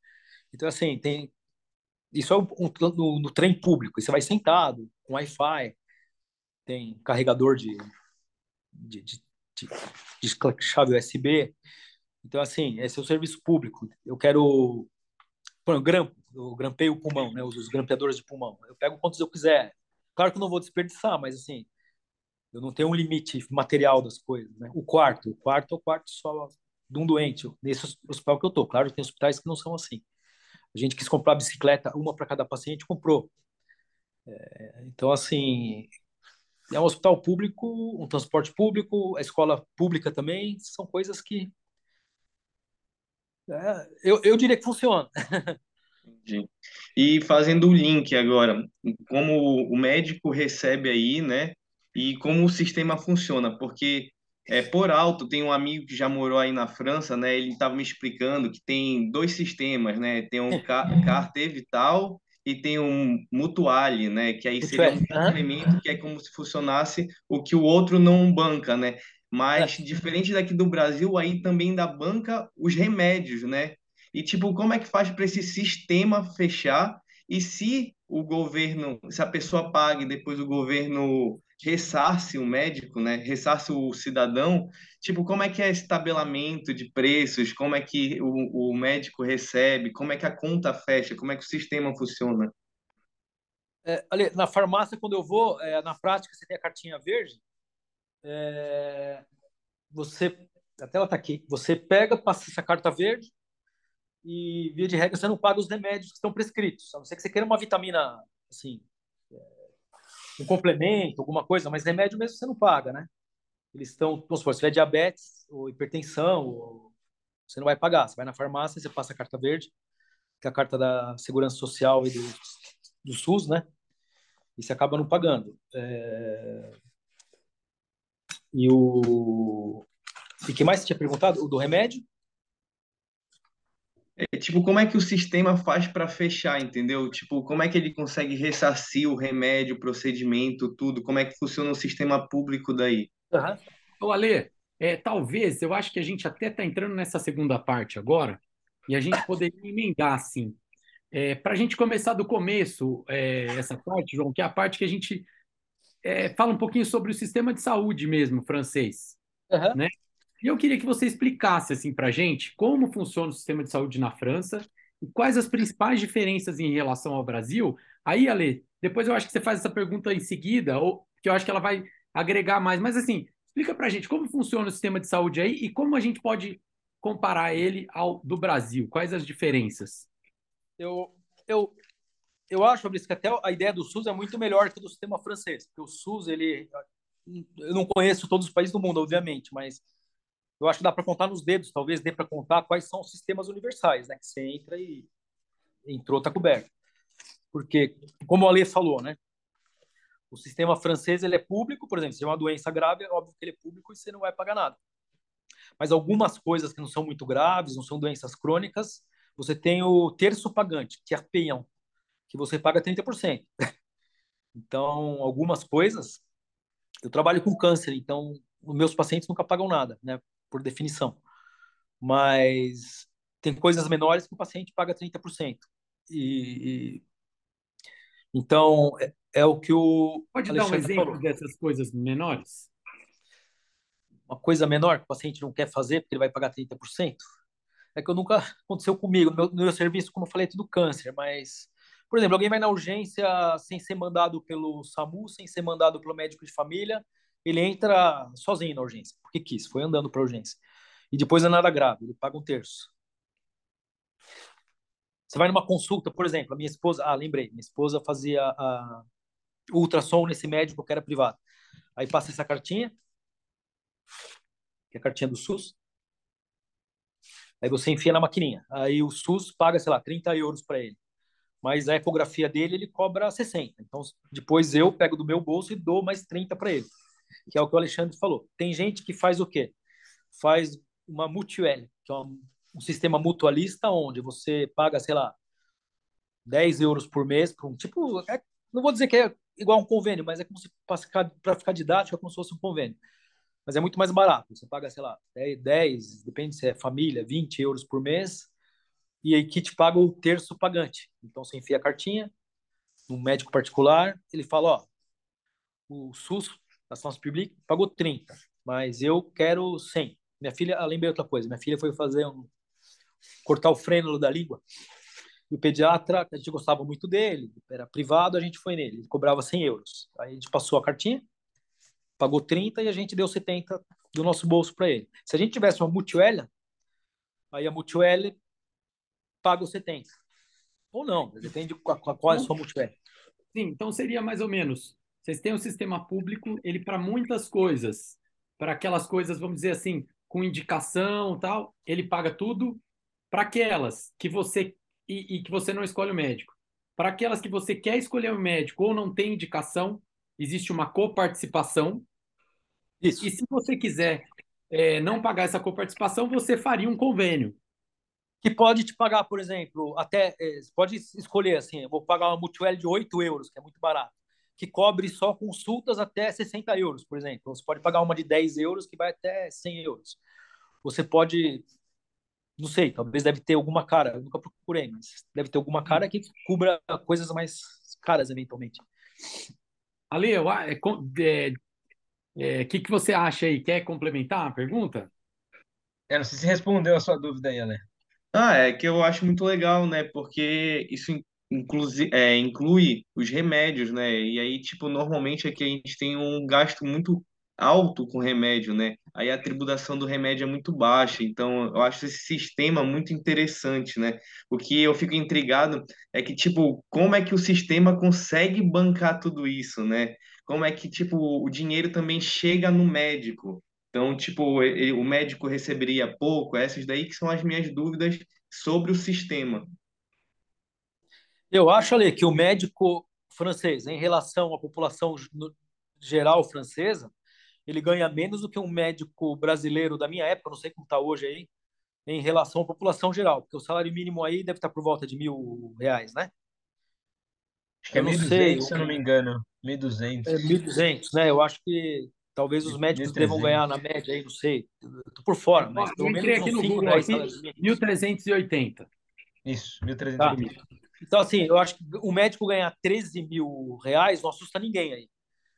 Então assim, tem isso é um, no, no, trem público. Você vai sentado, com Wi-Fi, tem carregador de, de, de, de, de chave USB. Então, assim, esse é o serviço público. Eu quero. Por grampo, eu grampei o pulmão, né? Os, grampeadores de pulmão. Eu pego quantos eu quiser. Claro que eu não vou desperdiçar, mas assim, eu não tenho um limite material das coisas, né? O quarto, o quarto é o quarto só de um doente, nesse hospital que eu tô. Claro, tem hospitais que não são assim. A gente quis comprar bicicleta, uma para cada paciente, comprou. É, então, assim, é um hospital público, um transporte público, a escola pública também, são coisas que eu, eu diria que funciona. Entendi. E fazendo o link agora, como o médico recebe aí, né? E como o sistema funciona, porque é, por alto, tem um amigo que já morou aí na França, né? Ele estava me explicando que tem dois sistemas, né? Tem um Carte Vital e tem um Mutuale, né? Que aí seria um complemento que é como se funcionasse o que o outro não banca, né? Mas, é. diferente daqui do Brasil, aí também da banca os remédios, né? E, tipo, como é que faz para esse sistema fechar? E se o governo, se a pessoa paga e depois o governo ressarce o médico, né? Ressarce o cidadão. Tipo, como é que é esse tabelamento de preços? Como é que o, o médico recebe? Como é que a conta fecha? Como é que o sistema funciona? É, ali, na farmácia, quando eu vou, é, na prática, você tem a cartinha verde. É, você, até ela está aqui. Você pega, passa essa carta verde e, via de regra, você não paga os remédios que estão prescritos. A não ser que você queira uma vitamina, assim, um complemento, alguma coisa, mas remédio mesmo você não paga, né? Eles estão, vamos supor, se tiver diabetes ou hipertensão, ou, você não vai pagar. Você vai na farmácia, você passa a carta verde, que é a carta da Segurança Social e do, do SUS, né? E você acaba não pagando. É... E o. E que mais você tinha perguntado? O do remédio? É, tipo, como é que o sistema faz para fechar, entendeu? Tipo, como é que ele consegue ressarcir o remédio, o procedimento, tudo? Como é que funciona o sistema público daí? Uhum. Ô, Ale, é, talvez, eu acho que a gente até está entrando nessa segunda parte agora, e a gente poderia emendar assim. É, para a gente começar do começo, é, essa parte, João, que é a parte que a gente é, fala um pouquinho sobre o sistema de saúde mesmo francês, Uhum. né? E eu queria que você explicasse assim para gente como funciona o sistema de saúde na França e quais as principais diferenças em relação ao Brasil. Aí, Ale, depois eu acho que você faz essa pergunta em seguida, ou que eu acho que ela vai agregar mais. Mas assim, explica para gente como funciona o sistema de saúde aí e como a gente pode comparar ele ao do Brasil. Quais as diferenças? Eu, eu, eu acho, Fabrício, que até a ideia do SUS é muito melhor que do sistema francês, porque o SUS, ele, eu não conheço todos os países do mundo, obviamente, mas eu acho que dá para contar nos dedos, talvez dê para contar quais são os sistemas universais, né? Que você entra e entrou, tá coberto. Porque, como o Ale falou, né? O sistema francês ele é público, por exemplo, se é uma doença grave, é óbvio que ele é público e você não vai pagar nada. Mas algumas coisas que não são muito graves, não são doenças crônicas, você tem o terço pagante, que é peião, que você paga 30%. Então, algumas coisas, eu trabalho com câncer, então os meus pacientes nunca pagam nada, né, por definição. Mas tem coisas menores que o paciente paga 30%. E, e então é, é, o que o Pode Alexandre dar um exemplo falou. dessas coisas menores? Uma coisa menor que o paciente não quer fazer porque ele vai pagar 30%? É que eu nunca aconteceu comigo. No meu, no meu serviço, como eu falei, é tudo câncer, mas por exemplo, alguém vai na urgência sem ser mandado pelo SAMU, sem ser mandado pelo médico de família, ele entra sozinho na urgência, porque quis, foi andando para a urgência. E depois é nada grave, ele paga um terço. Você vai numa consulta, por exemplo, a minha esposa, ah, lembrei, minha esposa fazia a ultrassom nesse médico que era privado. Aí passa essa cartinha, que é a cartinha do SUS. Aí você enfia na maquininha. Aí o SUS paga, sei lá, 30 euros para ele mas a ecografia dele ele cobra 60. Então, depois eu pego do meu bolso e dou mais 30 para ele, que é o que o Alexandre falou. Tem gente que faz o quê? Faz uma mutuelle, que é um, um sistema mutualista onde você paga, sei lá, 10 euros por mês um tipo, é, não vou dizer que é igual um convênio, mas é como se para ficar, didático, é como se fosse um convênio. Mas é muito mais barato. Você paga, sei lá, 10, 10 depende se é família, 20 euros por mês e que te paga o terço pagante. Então você enfia a cartinha no médico particular, ele fala, ó, o SUS, a Science Publique, pagou 30, mas eu quero 100. Minha filha, ah, lembrei outra coisa, minha filha foi fazer um cortar o frênulo da língua. E o pediatra, a gente gostava muito dele, era privado, a gente foi nele, ele cobrava 100 euros. Aí a gente passou a cartinha, pagou 30 e a gente deu 70 do nosso bolso para ele. Se a gente tivesse uma Mutuelle, aí a Mutuelle paga os 70. Ou não, depende de qual, é a sua multiplicação. Sim, então seria mais ou menos. Vocês têm um sistema público, ele para muitas coisas, para aquelas coisas, vamos dizer assim, com indicação tal, ele paga tudo. Para aquelas que você e, e, que você não escolhe o médico. Para aquelas que você quer escolher o médico ou não tem indicação, existe uma coparticipação. Isso. E se você quiser é, não pagar essa coparticipação, você faria um convênio que pode te pagar, por exemplo, até é, pode escolher assim, eu vou pagar uma Mutuelle de 8 euros, que é muito barato, que cobre só consultas até 60 euros, por exemplo. Você pode pagar uma de 10 euros que vai até 100 euros. Você pode, não sei, talvez deve ter alguma cara, eu nunca procurei, mas deve ter alguma cara que cubra coisas mais caras eventualmente. Ale, o é, é, é, que, que você acha aí? Quer complementar a pergunta? Eu não sei se respondeu a sua dúvida aí, Ale. Ah, é que eu acho muito legal, né? Porque isso inclui, é, inclui os remédios, né? E aí, tipo, normalmente aqui a gente tem um gasto muito alto com remédio, né? Aí a tributação do remédio é muito baixa. Então, eu acho esse sistema muito interessante, né? O que eu fico intrigado é que, tipo, como é que o sistema consegue bancar tudo isso, né? Como é que, tipo, o dinheiro também chega no médico? Então, tipo, ele, o médico receberia pouco? Essas daí que são as minhas dúvidas sobre o sistema. Eu acho, Ale, que o médico francês, em relação à população geral francesa, ele ganha menos do que um médico brasileiro da minha época, não sei como está hoje aí, em relação à população geral, porque o salário mínimo aí deve estar por volta de mil reais, né? Acho que é 1.200, se eu não me engano. 1.200. É 1.200, né? Eu acho que Talvez os médicos 1300. devam ganhar na média aí, não sei. Estou por fora, mas pelo menos aqui no Google, aqui, 1.380. Isso, 1.380. Tá. Então, assim, eu acho que o médico ganhar 13 mil reais não assusta ninguém aí.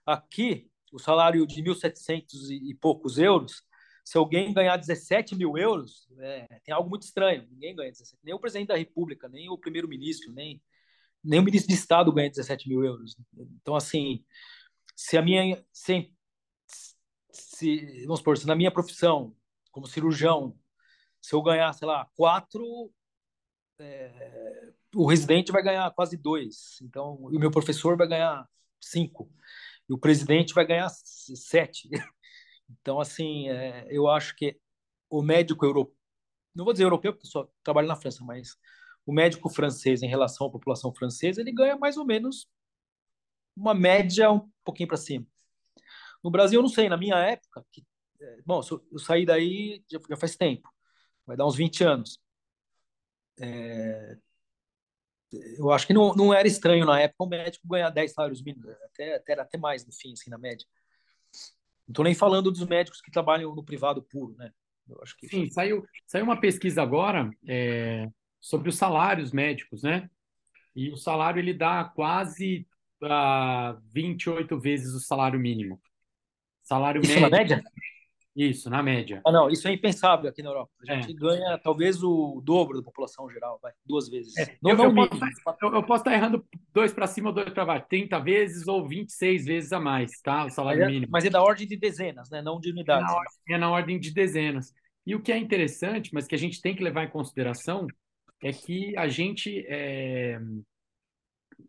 Aqui, o salário de 1.700 e poucos euros, se alguém ganhar 17 mil euros, é, tem algo muito estranho. Ninguém ganha 17, nem o presidente da República, nem o primeiro-ministro, nem, nem o ministro de Estado ganha 17 mil euros. Então, assim, se a minha. Se, se, vamos supor, se na minha profissão, como cirurgião, se eu ganhar, sei lá, quatro, é, o residente vai ganhar quase dois. Então, o meu professor vai ganhar cinco. E o presidente vai ganhar sete. Então, assim, é, eu acho que o médico europeu, não vou dizer europeu, porque só trabalho na França, mas o médico francês, em relação à população francesa, ele ganha mais ou menos uma média um pouquinho para cima. No Brasil, eu não sei, na minha época, que, é, bom, eu saí daí já, já, faz tempo, vai dar uns 20 anos. É, eu acho que não, não era estranho na época o médico ganhar 10 salários mínimos, até, até, até mais no fim, assim, na média. Não estou nem falando dos médicos que trabalham no privado puro, né? Eu acho que... Sim, saiu, saiu uma pesquisa agora é, sobre os salários médicos, né? E o salário ele dá quase uh, ah, 28 vezes o salário mínimo. Salário Isso médio, na média? Isso, na média. Ah, não, isso é impensável aqui na Europa. A gente é. ganha talvez o dobro da população geral, vai, duas vezes. É. Não, eu, não eu, posso estar, eu, eu, posso estar errando dois para cima ou dois para baixo, 30 vezes ou 26 vezes a mais, tá? O salário mas é, mínimo. Mas é da ordem de dezenas, né? Não de unidades. É na, ordem, é na ordem de dezenas. E o que é interessante, mas que a gente tem que levar em consideração, é que a gente é,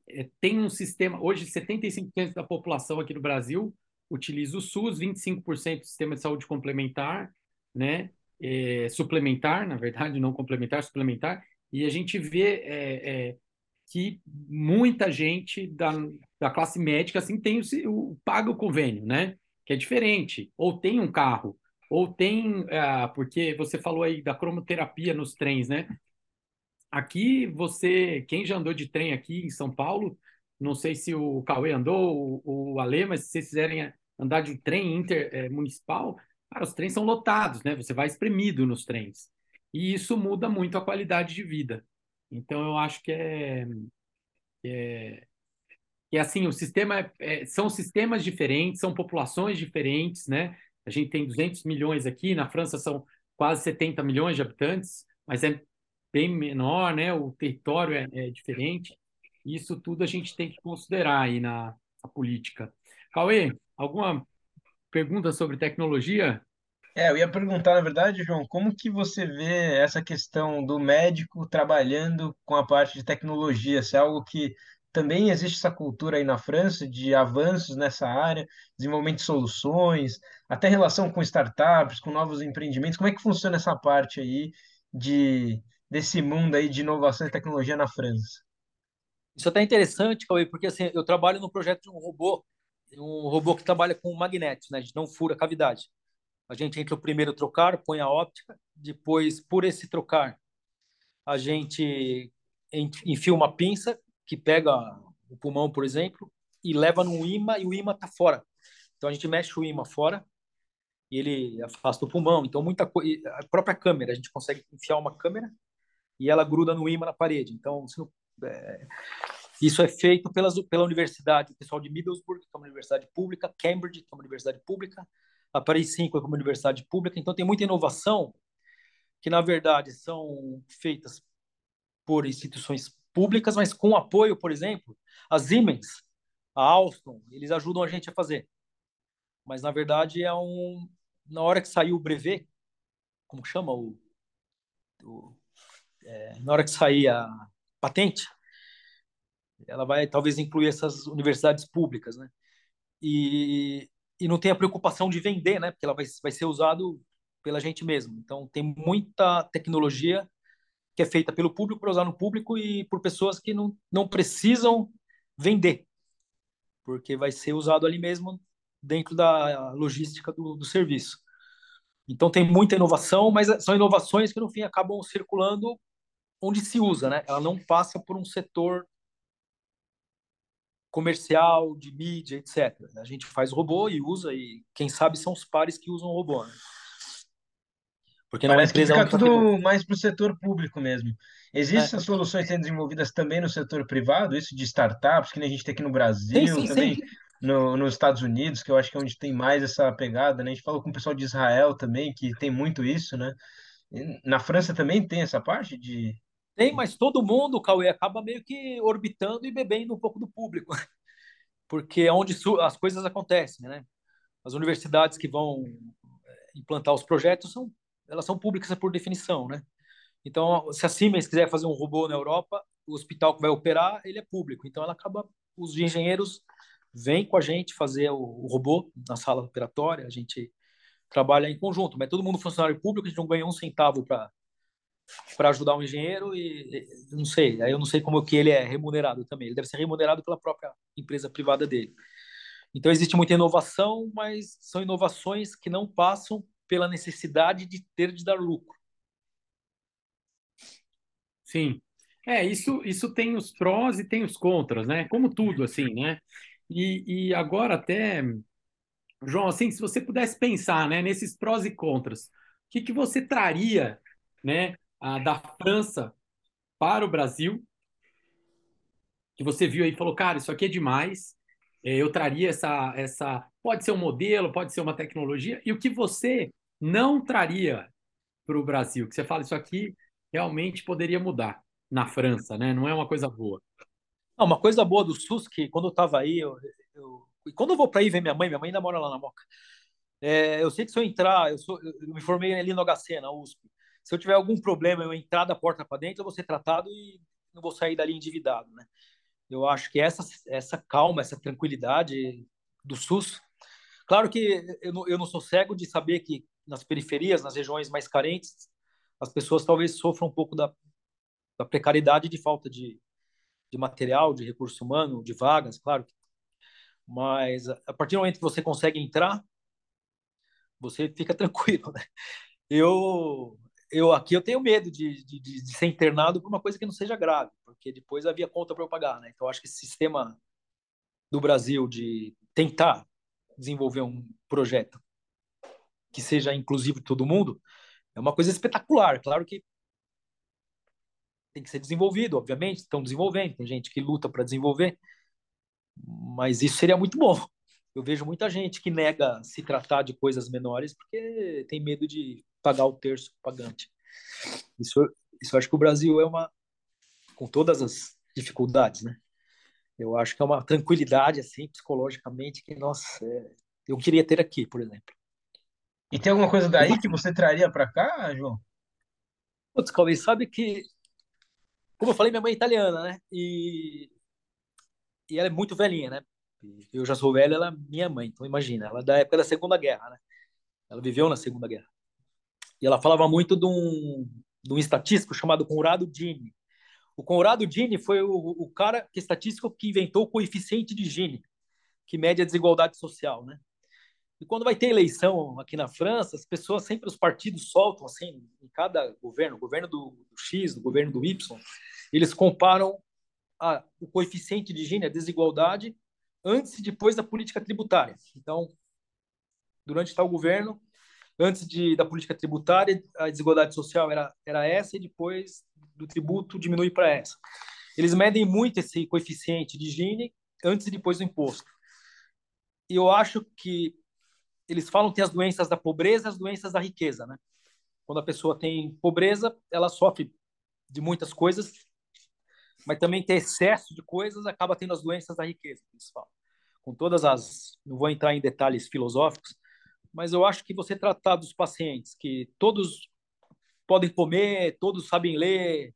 é, tem um sistema. Hoje, 75% da população aqui no Brasil utiliza o SUS, 25% do sistema de saúde complementar, né? É, suplementar, na verdade, não complementar, suplementar, e a gente vê é, é, que muita gente da, da classe médica assim tem o, o, paga o convênio, né? Que é diferente, ou tem um carro, ou tem, ah, porque você falou aí da cromoterapia nos trens, né? Aqui você, quem já andou de trem aqui em São Paulo, não sei se o Cauê andou, o, o Ale, mas se vocês quiserem andar de trem intermunicipal, é, cara, os trens são lotados, né? Você vai espremido nos trens. E isso muda muito a qualidade de vida. Então, eu acho que é, é, é assim, o sistema é, é, são sistemas diferentes, são populações diferentes, né? A gente tem 200 milhões aqui, na França são quase 70 milhões de habitantes, mas é bem menor, né? O território é, é diferente. Isso tudo a gente tem que considerar aí na, na política. Cauê, alguma pergunta sobre tecnologia? É, eu ia perguntar, na verdade, João, como que você vê essa questão do médico trabalhando com a parte de tecnologia? Se é algo que também existe essa cultura aí na França de avanços nessa área, desenvolvimento de soluções, até relação com startups, com novos empreendimentos. Como é que funciona essa parte aí de desse mundo aí de inovação e tecnologia na França? Isso é até interessante, Cauê, porque assim, eu trabalho no projeto de um robô, um robô que trabalha com magnetos, né? A gente não fura a cavidade. A gente entra o primeiro trocar, põe a óptica, depois, por esse trocar, a gente enfia uma pinça que pega o pulmão, por exemplo, e leva no imã e o imã está fora. Então a gente mexe o imã fora e ele afasta o pulmão. Então muita coisa, a própria câmera, a gente consegue enfiar uma câmera e ela gruda no imã na parede. Então, não, é, isso é feito pelas, pela universidade, o pessoal de Middlesbrough, que é uma universidade pública, Cambridge, que é uma universidade pública, a Paris 5 é uma universidade pública. Então, tem muita inovação que, na verdade, são feitas por instituições públicas, mas com apoio, por exemplo, a Siemens, a Alstom, eles ajudam a gente a fazer. Mas, na verdade, é um... Na hora que saiu o brevet, como chama o, o é, na hora que sair a patente, ela vai talvez incluir essas universidades públicas, né? E, e não tem a preocupação de vender, né? Porque ela vai, vai ser usado pela gente mesmo. Então tem muita tecnologia que é feita pelo público para usar no público e por pessoas que não, não precisam vender, porque vai ser usado ali mesmo dentro da logística do, do serviço. Então tem muita inovação, mas são inovações que no fim acabam circulando onde se usa, né? Ela não passa por um setor comercial, de mídia, etc. A gente faz robô e usa, e quem sabe são os pares que usam robô. Né? Porque Parece que fica tudo mais para o setor público mesmo. Existem é. soluções sendo desenvolvidas também no setor privado, isso de startups, que nem a gente tem aqui no Brasil, sim, sim, também sim. no, nos Estados Unidos, que eu acho que é onde tem mais essa pegada, né? A gente falou com o pessoal de Israel também, que tem muito isso, né? Na França também tem essa parte de. Tem, mas todo mundo, Cauê, acaba meio que orbitando e bebendo um pouco do público, porque é onde as coisas acontecem, né? As universidades que vão eh, implantar os projetos são, elas são públicas por definição, né? Então, se a Siemens quiser fazer um robô na Europa, o hospital que vai operar, ele é público. Então, ela acaba, os engenheiros vêm com a gente fazer o, o robô na sala operatória, a gente trabalha em conjunto, mas todo mundo funcionário público, a gente não ganha um centavo para para ajudar um engenheiro e não sei, aí eu não sei como que ele é remunerado também. Ele deve ser remunerado pela própria empresa privada dele. Então existe muita inovação, mas são inovações que não passam pela necessidade de ter de dar lucro. Sim. É, isso, isso tem os prós e tem os contras, né? Como tudo, assim, né? E, e agora até, João, assim, se você pudesse pensar, né, nesses prós e contras, o que, que você traria, né, a, da França para o Brasil, que você viu aí e falou, cara, isso aqui é demais, é, eu traria essa, essa, pode ser um modelo, pode ser uma tecnologia, e o que você não traria para o Brasil, que você fala, isso aqui realmente poderia mudar na França, né? Não é uma coisa boa. Não, uma coisa boa do SUS que quando eu estava aí, eu, eu, quando eu vou para aí ver minha mãe, minha mãe ainda mora lá na Moca. É, eu sei que se eu entrar, eu, sou, eu me formei ali no HC, na USP. Se eu tiver algum problema, eu entrar da porta para dentro, eu vou ser tratado e não vou sair dali endividado, né? Eu acho que essa essa calma, essa tranquilidade do SUS, claro que eu não, eu não sou cego de saber que nas periferias, nas regiões mais carentes, as pessoas talvez sofram um pouco da, da precariedade de falta de, de material, de recurso humano, de vagas, claro. Mas a partir do momento que você consegue entrar, você fica tranquilo. Né? Eu, eu aqui eu tenho medo de, de, de, ser internado por uma coisa que não seja grave, porque depois havia conta para eu pagar, né? Então acho que esse sistema do Brasil de tentar desenvolver um projeto que seja inclusivo todo mundo é uma coisa espetacular. Claro que tem que ser desenvolvido, obviamente, estão desenvolvendo, tem gente que luta para desenvolver, mas isso seria muito bom. Eu vejo muita gente que nega se tratar de coisas menores porque tem medo de pagar o terço pagante. Isso, isso eu acho que o Brasil é uma, com todas as dificuldades, né? Eu acho que é uma tranquilidade, assim, psicologicamente, que, nossa, é, eu queria ter aqui, por exemplo. E tem alguma coisa daí que você traria para cá, João? Putz, Calvin, sabe que, como eu falei, minha mãe é italiana, né? E, e ela é muito velhinha, né? Eu já sou velho, ela é minha mãe, então imagina, ela é da época da Segunda Guerra, né? Ela viveu na Segunda Guerra. E ela falava muito de um, de um estatístico chamado Conrado Gini. O Conrado Gini foi o, o cara que estatístico que inventou o coeficiente de Gini, que mede a desigualdade social, né? E quando vai ter eleição aqui na França, as pessoas sempre, os partidos soltam assim, em cada governo, governo do, do X, o governo do Y, eles comparam a, o coeficiente de Gini, a desigualdade, antes e depois da política tributária. Então, durante tal governo, antes de, da política tributária, a desigualdade social era, era essa e depois do tributo diminui para essa. Eles medem muito esse coeficiente de Gini antes e depois do imposto. E eu acho que eles falam que tem as doenças da pobreza e as doenças da riqueza, né? Quando a pessoa tem pobreza, ela sofre de muitas coisas, mas também tem excesso de coisas, acaba tendo as doenças da riqueza, eles falam. Com todas as, não vou entrar em detalhes filosóficos, mas eu acho que você tratar dos pacientes que todos podem comer, todos sabem ler,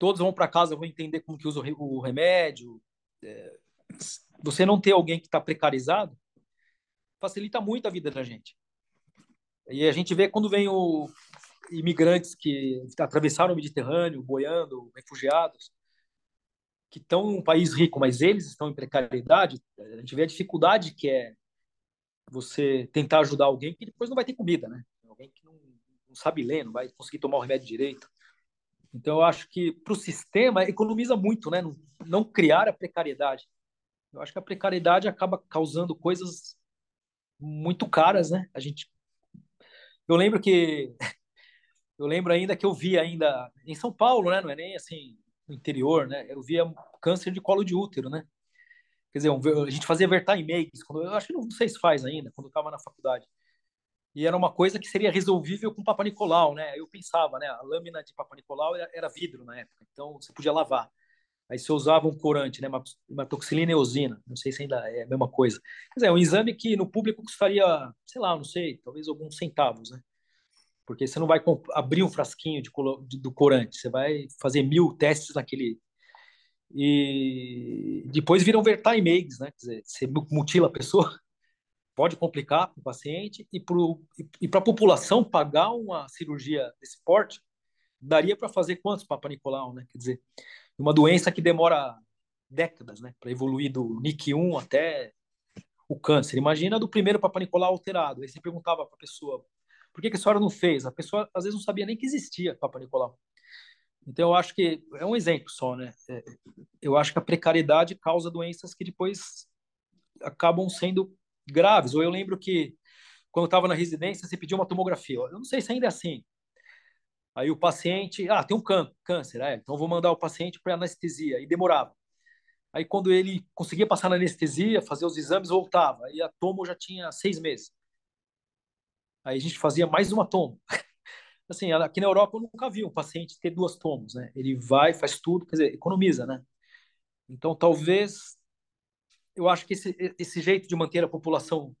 todos vão para casa, vão entender como que usa o remédio, é, você não ter alguém que está precarizado, facilita muito a vida da gente. E a gente vê quando vem o imigrantes que atravessaram o Mediterrâneo, boiando, refugiados, que estão em um país rico, mas eles estão em precariedade, a gente vê a dificuldade que é você tentar ajudar alguém que depois não vai ter comida, né? Alguém que não, não sabe ler, não vai conseguir tomar o remédio direito. Então, eu acho que para o sistema economiza muito, né? Não, não criar a precariedade. Eu acho que a precariedade acaba causando coisas muito caras, né? A gente Eu lembro que eu lembro ainda que eu vi ainda em São Paulo, né? Não é nem assim no interior, né? Eu via câncer de colo de útero, né? Quer dizer, a gente fazia Vertimakes, quando, eu acho que não, não sei se faz ainda, quando eu estava na faculdade. E era uma coisa que seria resolvível com Papa Nicolau, né? Eu pensava, né? A lâmina de Papa Nicolau era, era vidro na época, então você podia lavar. Aí você usava um corante, né? Hematoxilina e eosina. Não sei se ainda é a mesma coisa. Quer dizer, é um exame que no público custaria, sei lá, não sei, talvez alguns centavos, né? Porque você não vai abrir um frasquinho de, de, do corante, você vai fazer mil testes naquele. E depois viram vertimags, né? Quer dizer, você mutila a pessoa, pode complicar para o paciente e para a população pagar uma cirurgia desse porte, daria para fazer quantos Papa Nicolau, né? Quer dizer, uma doença que demora décadas, né, para evoluir do NIC1 até o câncer. Imagina do primeiro Papa Nicolau alterado. Aí você perguntava para a pessoa, por que, que a senhora não fez? A pessoa às vezes não sabia nem que existia Papa Nicolau. Então eu acho que é um exemplo só, né? É, eu acho que a precariedade causa doenças que depois acabam sendo graves. Ou eu lembro que quando estava na residência, você pediu uma tomografia. Eu não sei se ainda é assim. Aí o paciente, ah, tem um câncer, é, então vou mandar o paciente para anestesia. E demorava. Aí quando ele conseguia passar na anestesia, fazer os exames, voltava. Aí a tomo já tinha seis meses. Aí a gente fazia mais uma tomo. Assim, aqui na Europa eu nunca vi um paciente ter duas tomos, né? Ele vai, faz tudo, quer dizer, economiza, né? Então talvez, eu acho que esse, esse jeito de manter a população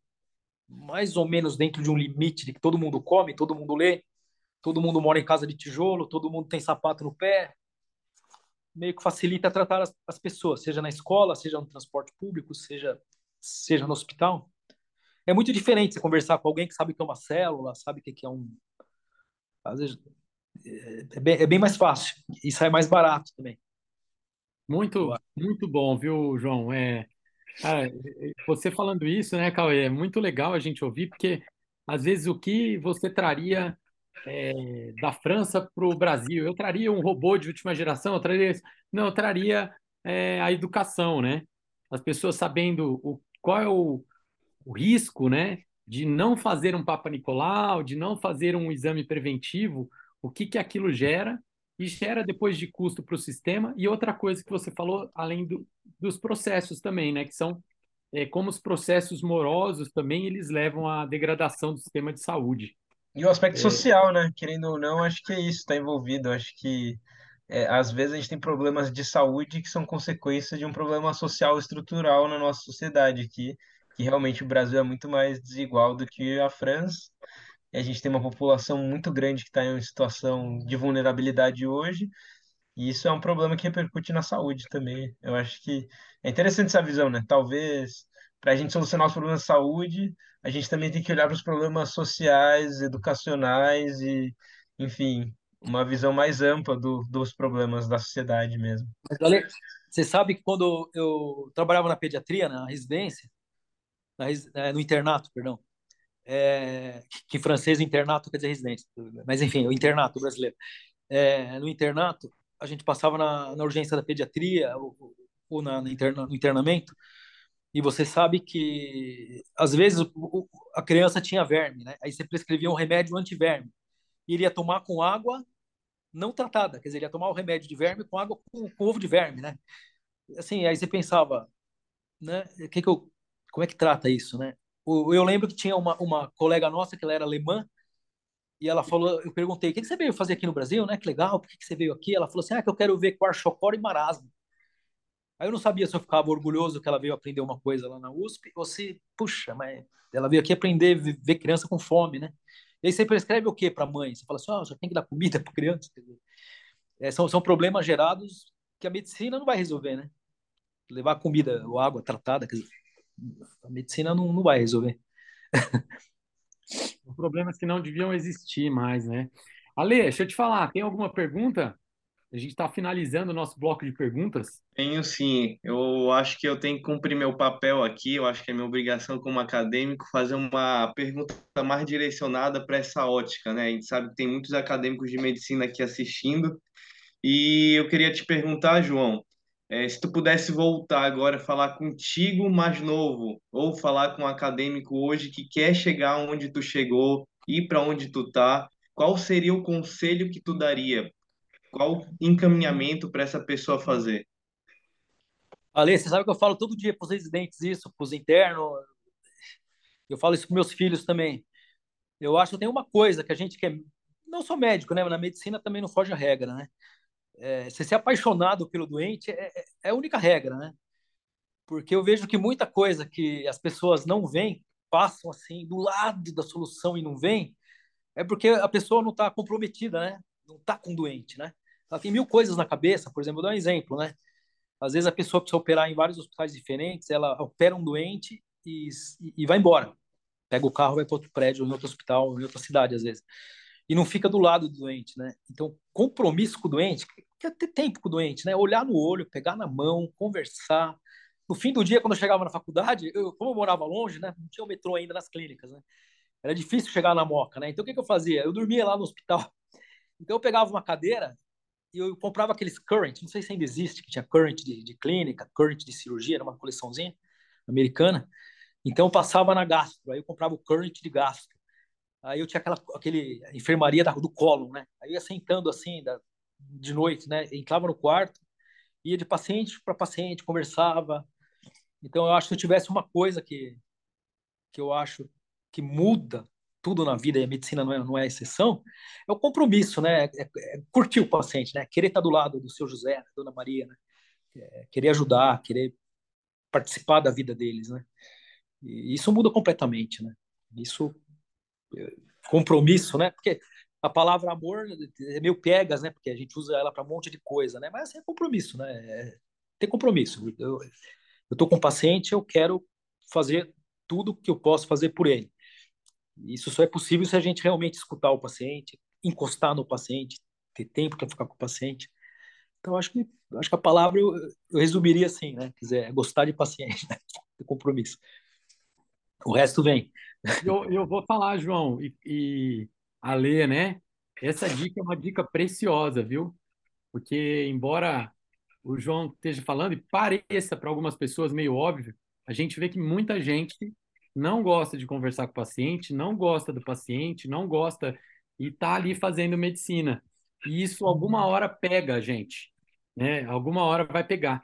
mais ou menos dentro de um limite de que todo mundo come, todo mundo lê, todo mundo mora em casa de tijolo, todo mundo tem sapato no pé, meio que facilita tratar as, as pessoas, seja na escola, seja no transporte público, seja seja no hospital. É muito diferente você conversar com alguém que sabe que é uma célula, sabe que é um às vezes é bem, é bem mais fácil e sai mais barato também. Muito, muito bom, viu, João? É, cara, você falando isso, né, Cauê, é muito legal a gente ouvir, porque às vezes o que você traria é, da França para o Brasil. Eu traria um robô de última geração, eu traria Não, eu traria é, a educação, né? As pessoas sabendo o, qual é o, o risco, né? De não fazer um Papa Nicolau, de não fazer um exame preventivo, o que, que aquilo gera e gera depois de custo para o sistema. E outra coisa que você falou, além do, dos processos também, né? Que são é, como os processos morosos também eles levam à degradação do sistema de saúde. E o aspecto é. social, né? Querendo ou não, acho que é isso está envolvido. Acho que é, às vezes a gente tem problemas de saúde que são consequência de um problema social estrutural na nossa sociedade aqui, que realmente o Brasil é muito mais desigual do que a França. E a gente tem uma população muito grande que está em uma situação de vulnerabilidade hoje, e isso é um problema que repercute na saúde também. Eu acho que é interessante essa visão, né? Talvez para a gente solucionar os problemas de saúde, a gente também tem que olhar para os problemas sociais, educacionais e, enfim, uma visão mais ampla do, dos problemas da sociedade mesmo. Mas, Ale, você sabe que quando eu trabalhava na pediatria, na residência, na, é, no internato, perdão, é, que em francês internato quer dizer residência, mas enfim, o internato brasileiro. É, no internato, a gente passava na, na urgência da pediatria ou, ou na, interna, no internamento, e você sabe que às vezes o, a criança tinha verme, né? Aí você prescrevia um remédio antiverme. E ele ia tomar com água não tratada, quer dizer, ele ia tomar o remédio de verme com água com, com ovo de verme, né? Assim, aí você pensava, né? Que que eu, como é que trata isso, né? Eu lembro que tinha uma, uma colega nossa que ela era alemã e ela falou, eu perguntei, o que, você veio fazer aqui no Brasil, né? Que legal, por que, você veio aqui? Ela falou assim, ah, que eu quero ver Quarchocor e marasmo. Aí eu não sabia se eu ficava orgulhoso que ela veio aprender uma coisa lá na USP, ou se, puxa, mas ela veio aqui aprender ver criança com fome, né? E aí você prescreve o que para a mãe? Você fala assim, oh, só tem que dar comida para criança. É, são, são problemas gerados que a medicina não vai resolver, né? Levar comida ou água tratada, quer dizer, a medicina não, não vai resolver. Problemas que não deviam existir mais, né? Ale, deixa eu te falar, tem alguma pergunta? A gente está finalizando o nosso bloco de perguntas. Tenho sim. Eu acho que eu tenho que cumprir meu papel aqui. Eu acho que é minha obrigação como acadêmico fazer uma pergunta mais direcionada para essa ótica, né? A gente sabe que tem muitos acadêmicos de medicina aqui assistindo. E eu queria te perguntar, João, é, se tu pudesse voltar agora falar contigo mais novo, ou falar com um acadêmico hoje que quer chegar onde tu chegou, ir para onde tu tá, qual seria o conselho que tu daria qual encaminhamento para essa pessoa fazer? Ale, você sabe que eu falo todo dia para os residentes isso, para os internos. Eu falo isso para meus filhos também. Eu acho que tem uma coisa que a gente quer, não sou médico, né? Mas na medicina também não foge a regra, né? É, você ser apaixonado pelo doente é, é, é a única regra, né? Porque eu vejo que muita coisa que as pessoas não veem, passam assim do lado da solução e não veem, é porque a pessoa não está comprometida, né? Não está com doente, né? Ela tem mil coisas na cabeça, por exemplo, vou dar um exemplo, né? Às vezes a pessoa precisa operar em vários hospitais diferentes, ela opera um doente e, e vai embora. Pega o carro, vai para outro prédio, em outro hospital, em outra cidade, às vezes. E não fica do lado do doente, né? Então, compromisso com o doente, quer ter tempo com o doente, né? Olhar no olho, pegar na mão, conversar. No fim do dia, quando eu chegava na faculdade, eu, como eu morava longe, né? Não tinha o metrô ainda nas clínicas, né? Era difícil chegar na Moca, né? Então, o que, que eu fazia? Eu dormia lá no hospital. Então, eu pegava uma cadeira e eu comprava aqueles Current, não sei se ainda existe, que tinha Current de, de clínica, Current de cirurgia, era uma coleçãozinha americana. Então eu passava na gastro, aí eu comprava o Current de gastro. Aí eu tinha aquela aquele enfermaria da, do colo, né? Aí eu ia sentando assim da, de noite, né? Entrava no quarto, ia de paciente para paciente, conversava. Então eu acho que se eu tivesse uma coisa que que eu acho que muda tudo na vida e a medicina não é, não é exceção, é o compromisso, né? É, é curtir o paciente, né? Querer estar do lado do seu José, da Dona Maria, né? É, querer ajudar, querer participar da vida deles, né? E isso muda completamente, né? Isso é, compromisso, né? Porque a palavra amor é meio piegas, né? Porque a gente usa ela para um monte de coisa, né? Mas é compromisso, né? É ter compromisso. Eu, tô com o paciente, eu quero fazer tudo que eu posso fazer por ele. Isso só é possível se a gente realmente escutar o paciente, encostar no paciente, ter tempo para ficar com o paciente. Então, acho que, acho que a palavra eu, eu resumiria assim, né? Quer dizer, é gostar de paciente, né? ter compromisso. O resto vem. Eu, eu vou falar, João, e, e a Lê, né? Essa dica é uma dica preciosa, viu? Porque, embora o João esteja falando e pareça para algumas pessoas meio óbvio, a gente vê que muita gente não gosta de conversar com o paciente, não gosta do paciente, não gosta e está ali fazendo medicina. E isso alguma hora pega a gente, né? Alguma hora vai pegar.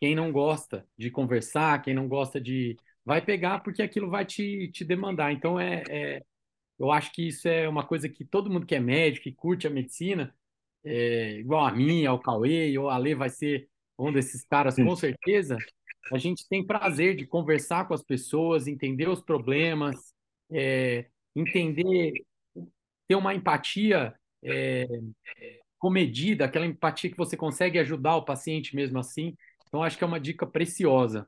Quem não gosta de conversar, quem não gosta de. Vai pegar porque aquilo vai te, te demandar. Então, é, é, eu acho que isso é uma coisa que todo mundo que é médico, que curte a medicina, é, igual a mim, ao Cauê, ou a Lê vai ser um desses caras, com certeza, a gente tem prazer de conversar com as pessoas, entender os problemas, é, entender, ter uma empatia é, comedida, aquela empatia que você consegue ajudar o paciente mesmo assim. Então, acho que é uma dica preciosa.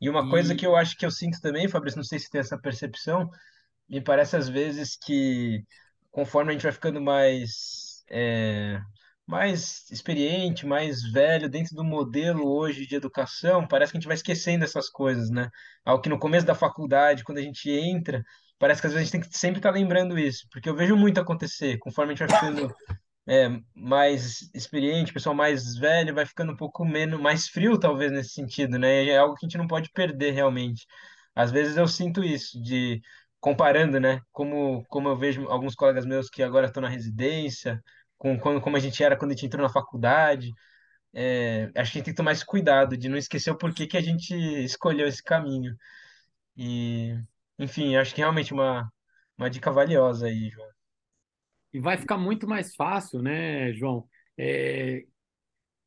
E uma coisa que eu acho que eu sinto também, Fabrício, não sei se tem essa percepção, me parece às vezes que conforme a gente vai ficando mais é, mais experiente, mais velho dentro do modelo hoje de educação, parece que a gente vai esquecendo essas coisas, né? Algo que no começo da faculdade, quando a gente entra, parece que às vezes a gente tem que sempre estar lembrando isso, porque eu vejo muito acontecer, conforme a gente vai ficando é, mais experiente, pessoal mais velho, vai ficando um pouco menos, mais frio talvez nesse sentido, né? É algo que a gente não pode perder realmente. Às vezes eu sinto isso, de comparando, né? Como, como eu vejo alguns colegas meus que agora estão na residência, com, com como a gente era quando a gente entrou na faculdade. É, acho que a gente tem que tomar esse cuidado de não esquecer o porquê que a gente escolheu esse caminho. E, enfim, acho que realmente uma, uma dica valiosa aí, João. E vai ficar muito mais fácil, né, João? É,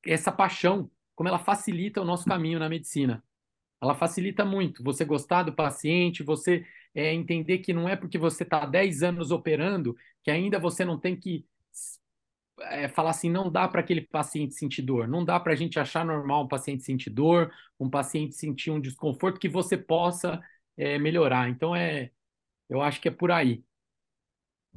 essa paixão, como ela facilita o nosso caminho na medicina. Ela facilita muito. Você gostar do paciente, você é, entender que não é porque você está 10 anos operando que ainda você não tem que é, falar assim, não dá para aquele paciente sentir dor, não dá para a gente achar normal um paciente sentir dor, um paciente sentir um desconforto que você possa é, melhorar. Então, é, eu acho que é por aí.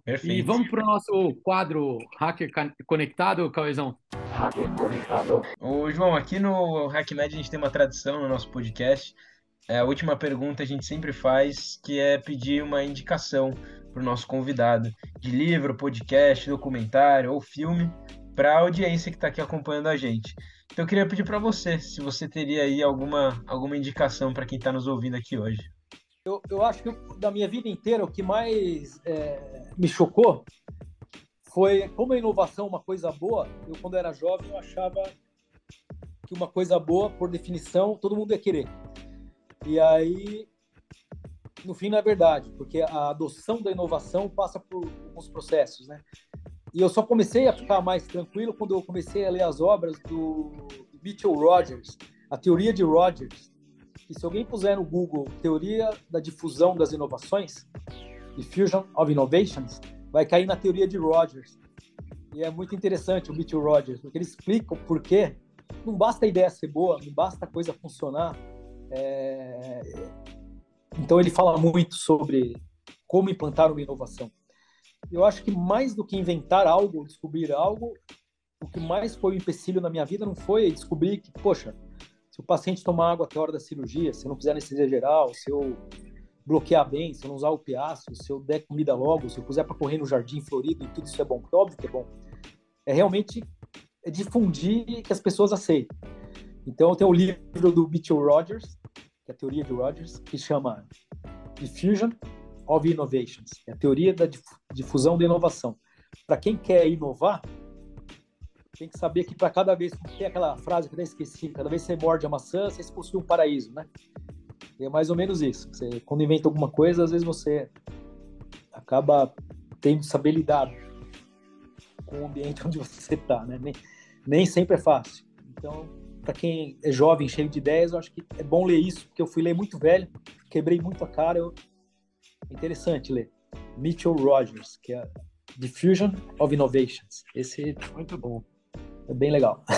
Perfeito. E vamos para o nosso quadro Hacker Conectado, Cauezão? Hacker Conectado. Ô, João, aqui no HackMed a gente tem uma tradição no nosso podcast. É, a última pergunta a gente sempre faz, que é pedir uma indicação para o nosso convidado de livro, podcast, documentário ou filme para a audiência que está aqui acompanhando a gente. Então eu queria pedir para você se você teria aí alguma, alguma indicação para quem está nos ouvindo aqui hoje. Eu, eu acho que da minha vida inteira o que mais é, me chocou foi como a inovação é uma coisa boa. Eu quando era jovem eu achava que uma coisa boa, por definição, todo mundo ia querer. E aí, no fim, não é verdade, porque a adoção da inovação passa por alguns processos, né? E eu só comecei a ficar mais tranquilo quando eu comecei a ler as obras do Mitchell Rogers, a teoria de Rogers. E se alguém puser no Google teoria da difusão das inovações, Diffusion of Innovations, vai cair na teoria de Rogers. E é muito interessante o Mitchell Rogers, porque ele explica o porquê. Não basta a ideia ser boa, não basta a coisa funcionar. É... Então ele fala muito sobre como implantar uma inovação. Eu acho que mais do que inventar algo, descobrir algo, o que mais foi um empecilho na minha vida não foi descobrir que, poxa, se o paciente tomar água até a hora da cirurgia, se não fizer anestesia geral, se eu bloquear bem, se eu não usar opiáceo, se eu der comida logo, se eu puser para correr no jardim florido, e tudo isso é bom, porque é óbvio que é bom. É realmente é difundir que as pessoas aceitem. Então, tem o livro do Mitchell Rogers, que é a teoria de Rogers, que chama Diffusion of Innovations, é a teoria da difusão da inovação. Para quem quer inovar, tem que saber que para cada vez, tem aquela frase que eu até esqueci, cada vez que você morde a maçã, você possui um paraíso, né? é mais ou menos isso. Você, quando inventa alguma coisa, às vezes você acaba tendo que saber lidar com o ambiente onde você está, né? Nem, nem sempre é fácil. Então, para quem é jovem, cheio de ideias, eu acho que é bom ler isso, porque eu fui ler muito velho, quebrei muito a cara. Eu... É interessante ler. Mitchell Rogers, que é Diffusion of Innovations. Esse é muito bom. É bem legal.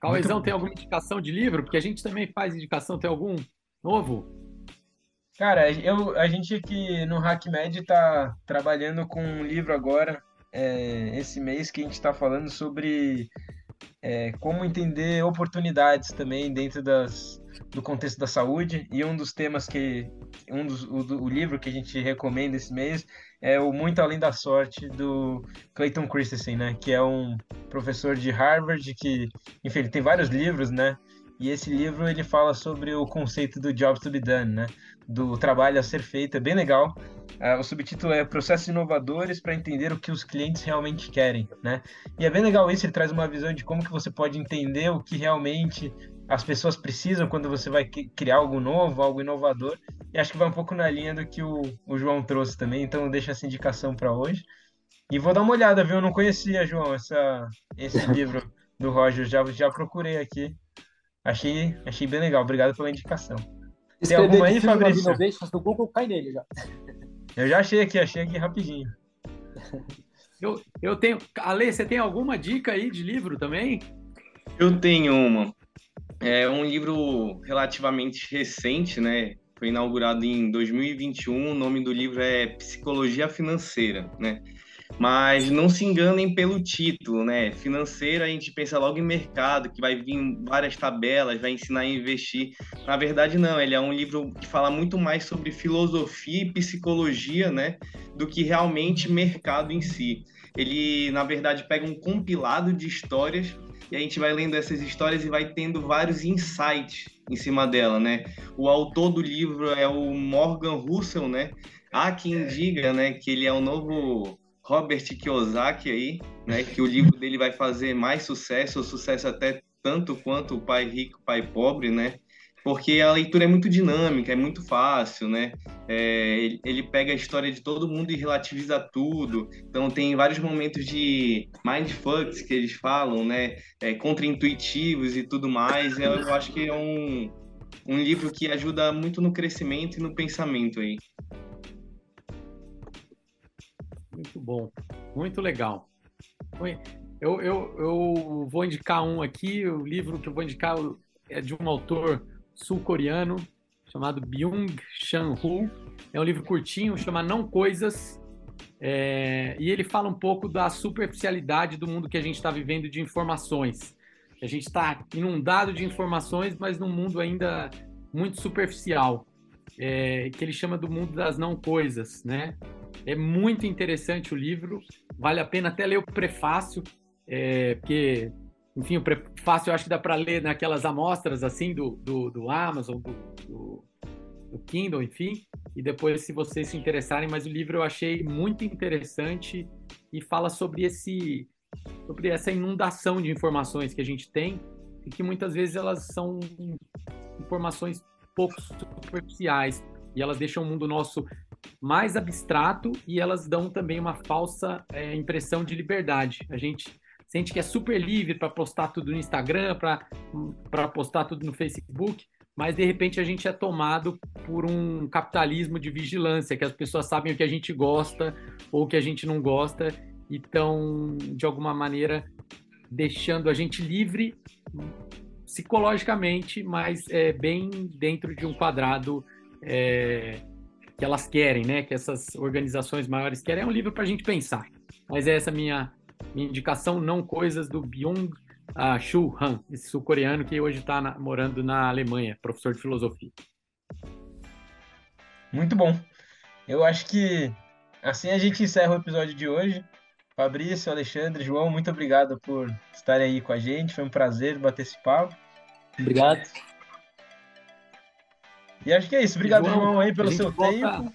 Cauezão, tem alguma indicação de livro? Porque a gente também faz indicação, tem algum novo? Cara, eu, a gente aqui no HackMed está trabalhando com um livro agora, é, esse mês, que a gente está falando sobre é, como entender oportunidades também dentro das, do contexto da saúde. E um dos temas que. Um dos, o, o livro que a gente recomenda esse mês é o Muito Além da Sorte, do Clayton Christensen, né? Que é um professor de Harvard que, enfim, ele tem vários livros, né? E esse livro ele fala sobre o conceito do job to be done, né? Do trabalho a ser feito, é bem legal. Uh, o subtítulo é Processos Inovadores para entender o que os clientes realmente querem, né? E é bem legal isso, ele traz uma visão de como que você pode entender o que realmente as pessoas precisam quando você vai criar algo novo, algo inovador. E acho que vai um pouco na linha do que o, o João trouxe também, então deixa essa indicação para hoje. E vou dar uma olhada, viu? Eu não conhecia, João, essa, esse livro do Roger, já, já procurei aqui. Achei, achei bem legal, obrigado pela indicação. Tem alguma aí, Fabrício? do Google, cai nele já. Eu já achei aqui, achei aqui rapidinho. Eu, eu tenho. Ale, você tem alguma dica aí de livro também? Eu tenho uma. É um livro relativamente recente, né? Foi inaugurado em 2021. O nome do livro é Psicologia Financeira, né? Mas não se enganem pelo título, né? Financeira, a gente pensa logo em mercado, que vai vir várias tabelas, vai ensinar a investir. Na verdade, não, ele é um livro que fala muito mais sobre filosofia e psicologia, né? Do que realmente mercado em si. Ele, na verdade, pega um compilado de histórias e a gente vai lendo essas histórias e vai tendo vários insights em cima dela, né? O autor do livro é o Morgan Russell, né? Há quem diga, né, que ele é o novo Robert Kiyosaki aí, né? Que o livro dele vai fazer mais sucesso, ou sucesso até tanto quanto o Pai Rico, Pai Pobre, né? porque a leitura é muito dinâmica, é muito fácil, né? É, ele, pega a história de todo mundo e relativiza tudo. Então tem vários momentos de mindfucks que eles falam, né? É, contra-intuitivos e tudo mais. Eu, eu acho que é um, um livro que ajuda muito no crescimento e no pensamento aí. Muito bom, muito legal. Eu, eu, eu vou indicar um aqui, o livro que eu vou indicar é de um autor sul-coreano chamado Byung-Chan-Hu. É um livro curtinho, chama Não Coisas, é, e ele fala um pouco da superficialidade do mundo que a gente está vivendo de informações. A gente está inundado de informações, mas num mundo ainda muito superficial, é, que ele chama do mundo das não coisas, né? É muito interessante o livro, vale a pena até ler o prefácio, é, porque enfim, o prefácio eu acho que dá para ler naquelas amostras assim do, do, do Amazon, do, do, do, Kindle, enfim. E depois, se vocês se interessarem, mas o livro eu achei muito interessante e fala sobre esse sobre essa inundação de informações que a gente tem e que muitas vezes elas são informações pouco superficiais e elas deixam o mundo nosso mais abstrato e elas dão também uma falsa é, impressão de liberdade. A gente sente que é super livre para postar tudo no Instagram, para postar tudo no Facebook, mas de repente a gente é tomado por um capitalismo de vigilância, que as pessoas sabem o que a gente gosta ou o que a gente não gosta e estão, de alguma maneira, deixando a gente livre psicologicamente, mas é, bem dentro de um quadrado é, que elas querem, né? Que essas organizações maiores querem. É um livro para a gente pensar. Mas é essa minha, minha indicação, não coisas do Byung uh, Chul Han, esse sul-coreano que hoje está morando na Alemanha, professor de filosofia. Muito bom. Eu acho que assim a gente encerra o episódio de hoje. Fabrício, Alexandre, João, muito obrigado por estarem aí com a gente. Foi um prazer bater esse papo. Obrigado. E acho que é isso. Obrigado, João, João aí, pelo seu volta... tempo.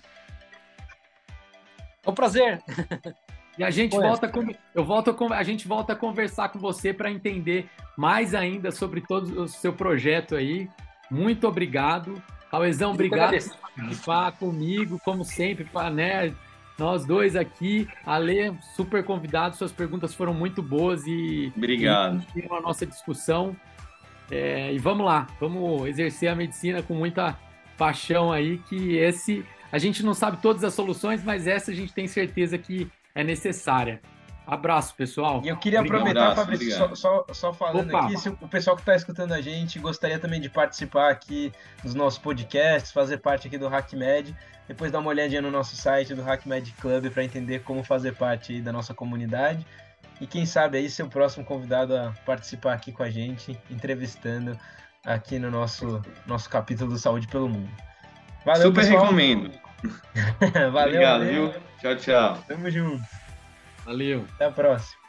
É um prazer. E a gente volta com, eu volto com, a gente volta a conversar com você para entender mais ainda sobre todo o seu projeto aí. Muito obrigado. Cauezão, obrigado por participar comigo, como sempre, né? Nós dois aqui, Ale, super convidado, suas perguntas foram muito boas e obrigado. E a nossa discussão. É, e vamos lá, vamos exercer a medicina com muita paixão aí, que esse a gente não sabe todas as soluções, mas essa a gente tem certeza que é necessária. Abraço, pessoal. E eu queria obrigado. aproveitar, Fabrício, só, só, só, falando Opa. aqui, se o pessoal que está escutando a gente gostaria também de participar aqui dos nossos podcasts, fazer parte aqui do HackMed, depois dá uma olhadinha no nosso site do HackMed Club para entender como fazer parte da nossa comunidade. E quem sabe aí ser o próximo convidado a participar aqui com a gente, entrevistando aqui no nosso, nosso capítulo do Saúde pelo Mundo. Valeu, Super pessoal. recomendo. valeu, Obrigado, valeu. viu? Tchau, tchau. Tamo junto. Valeu. Até a próxima.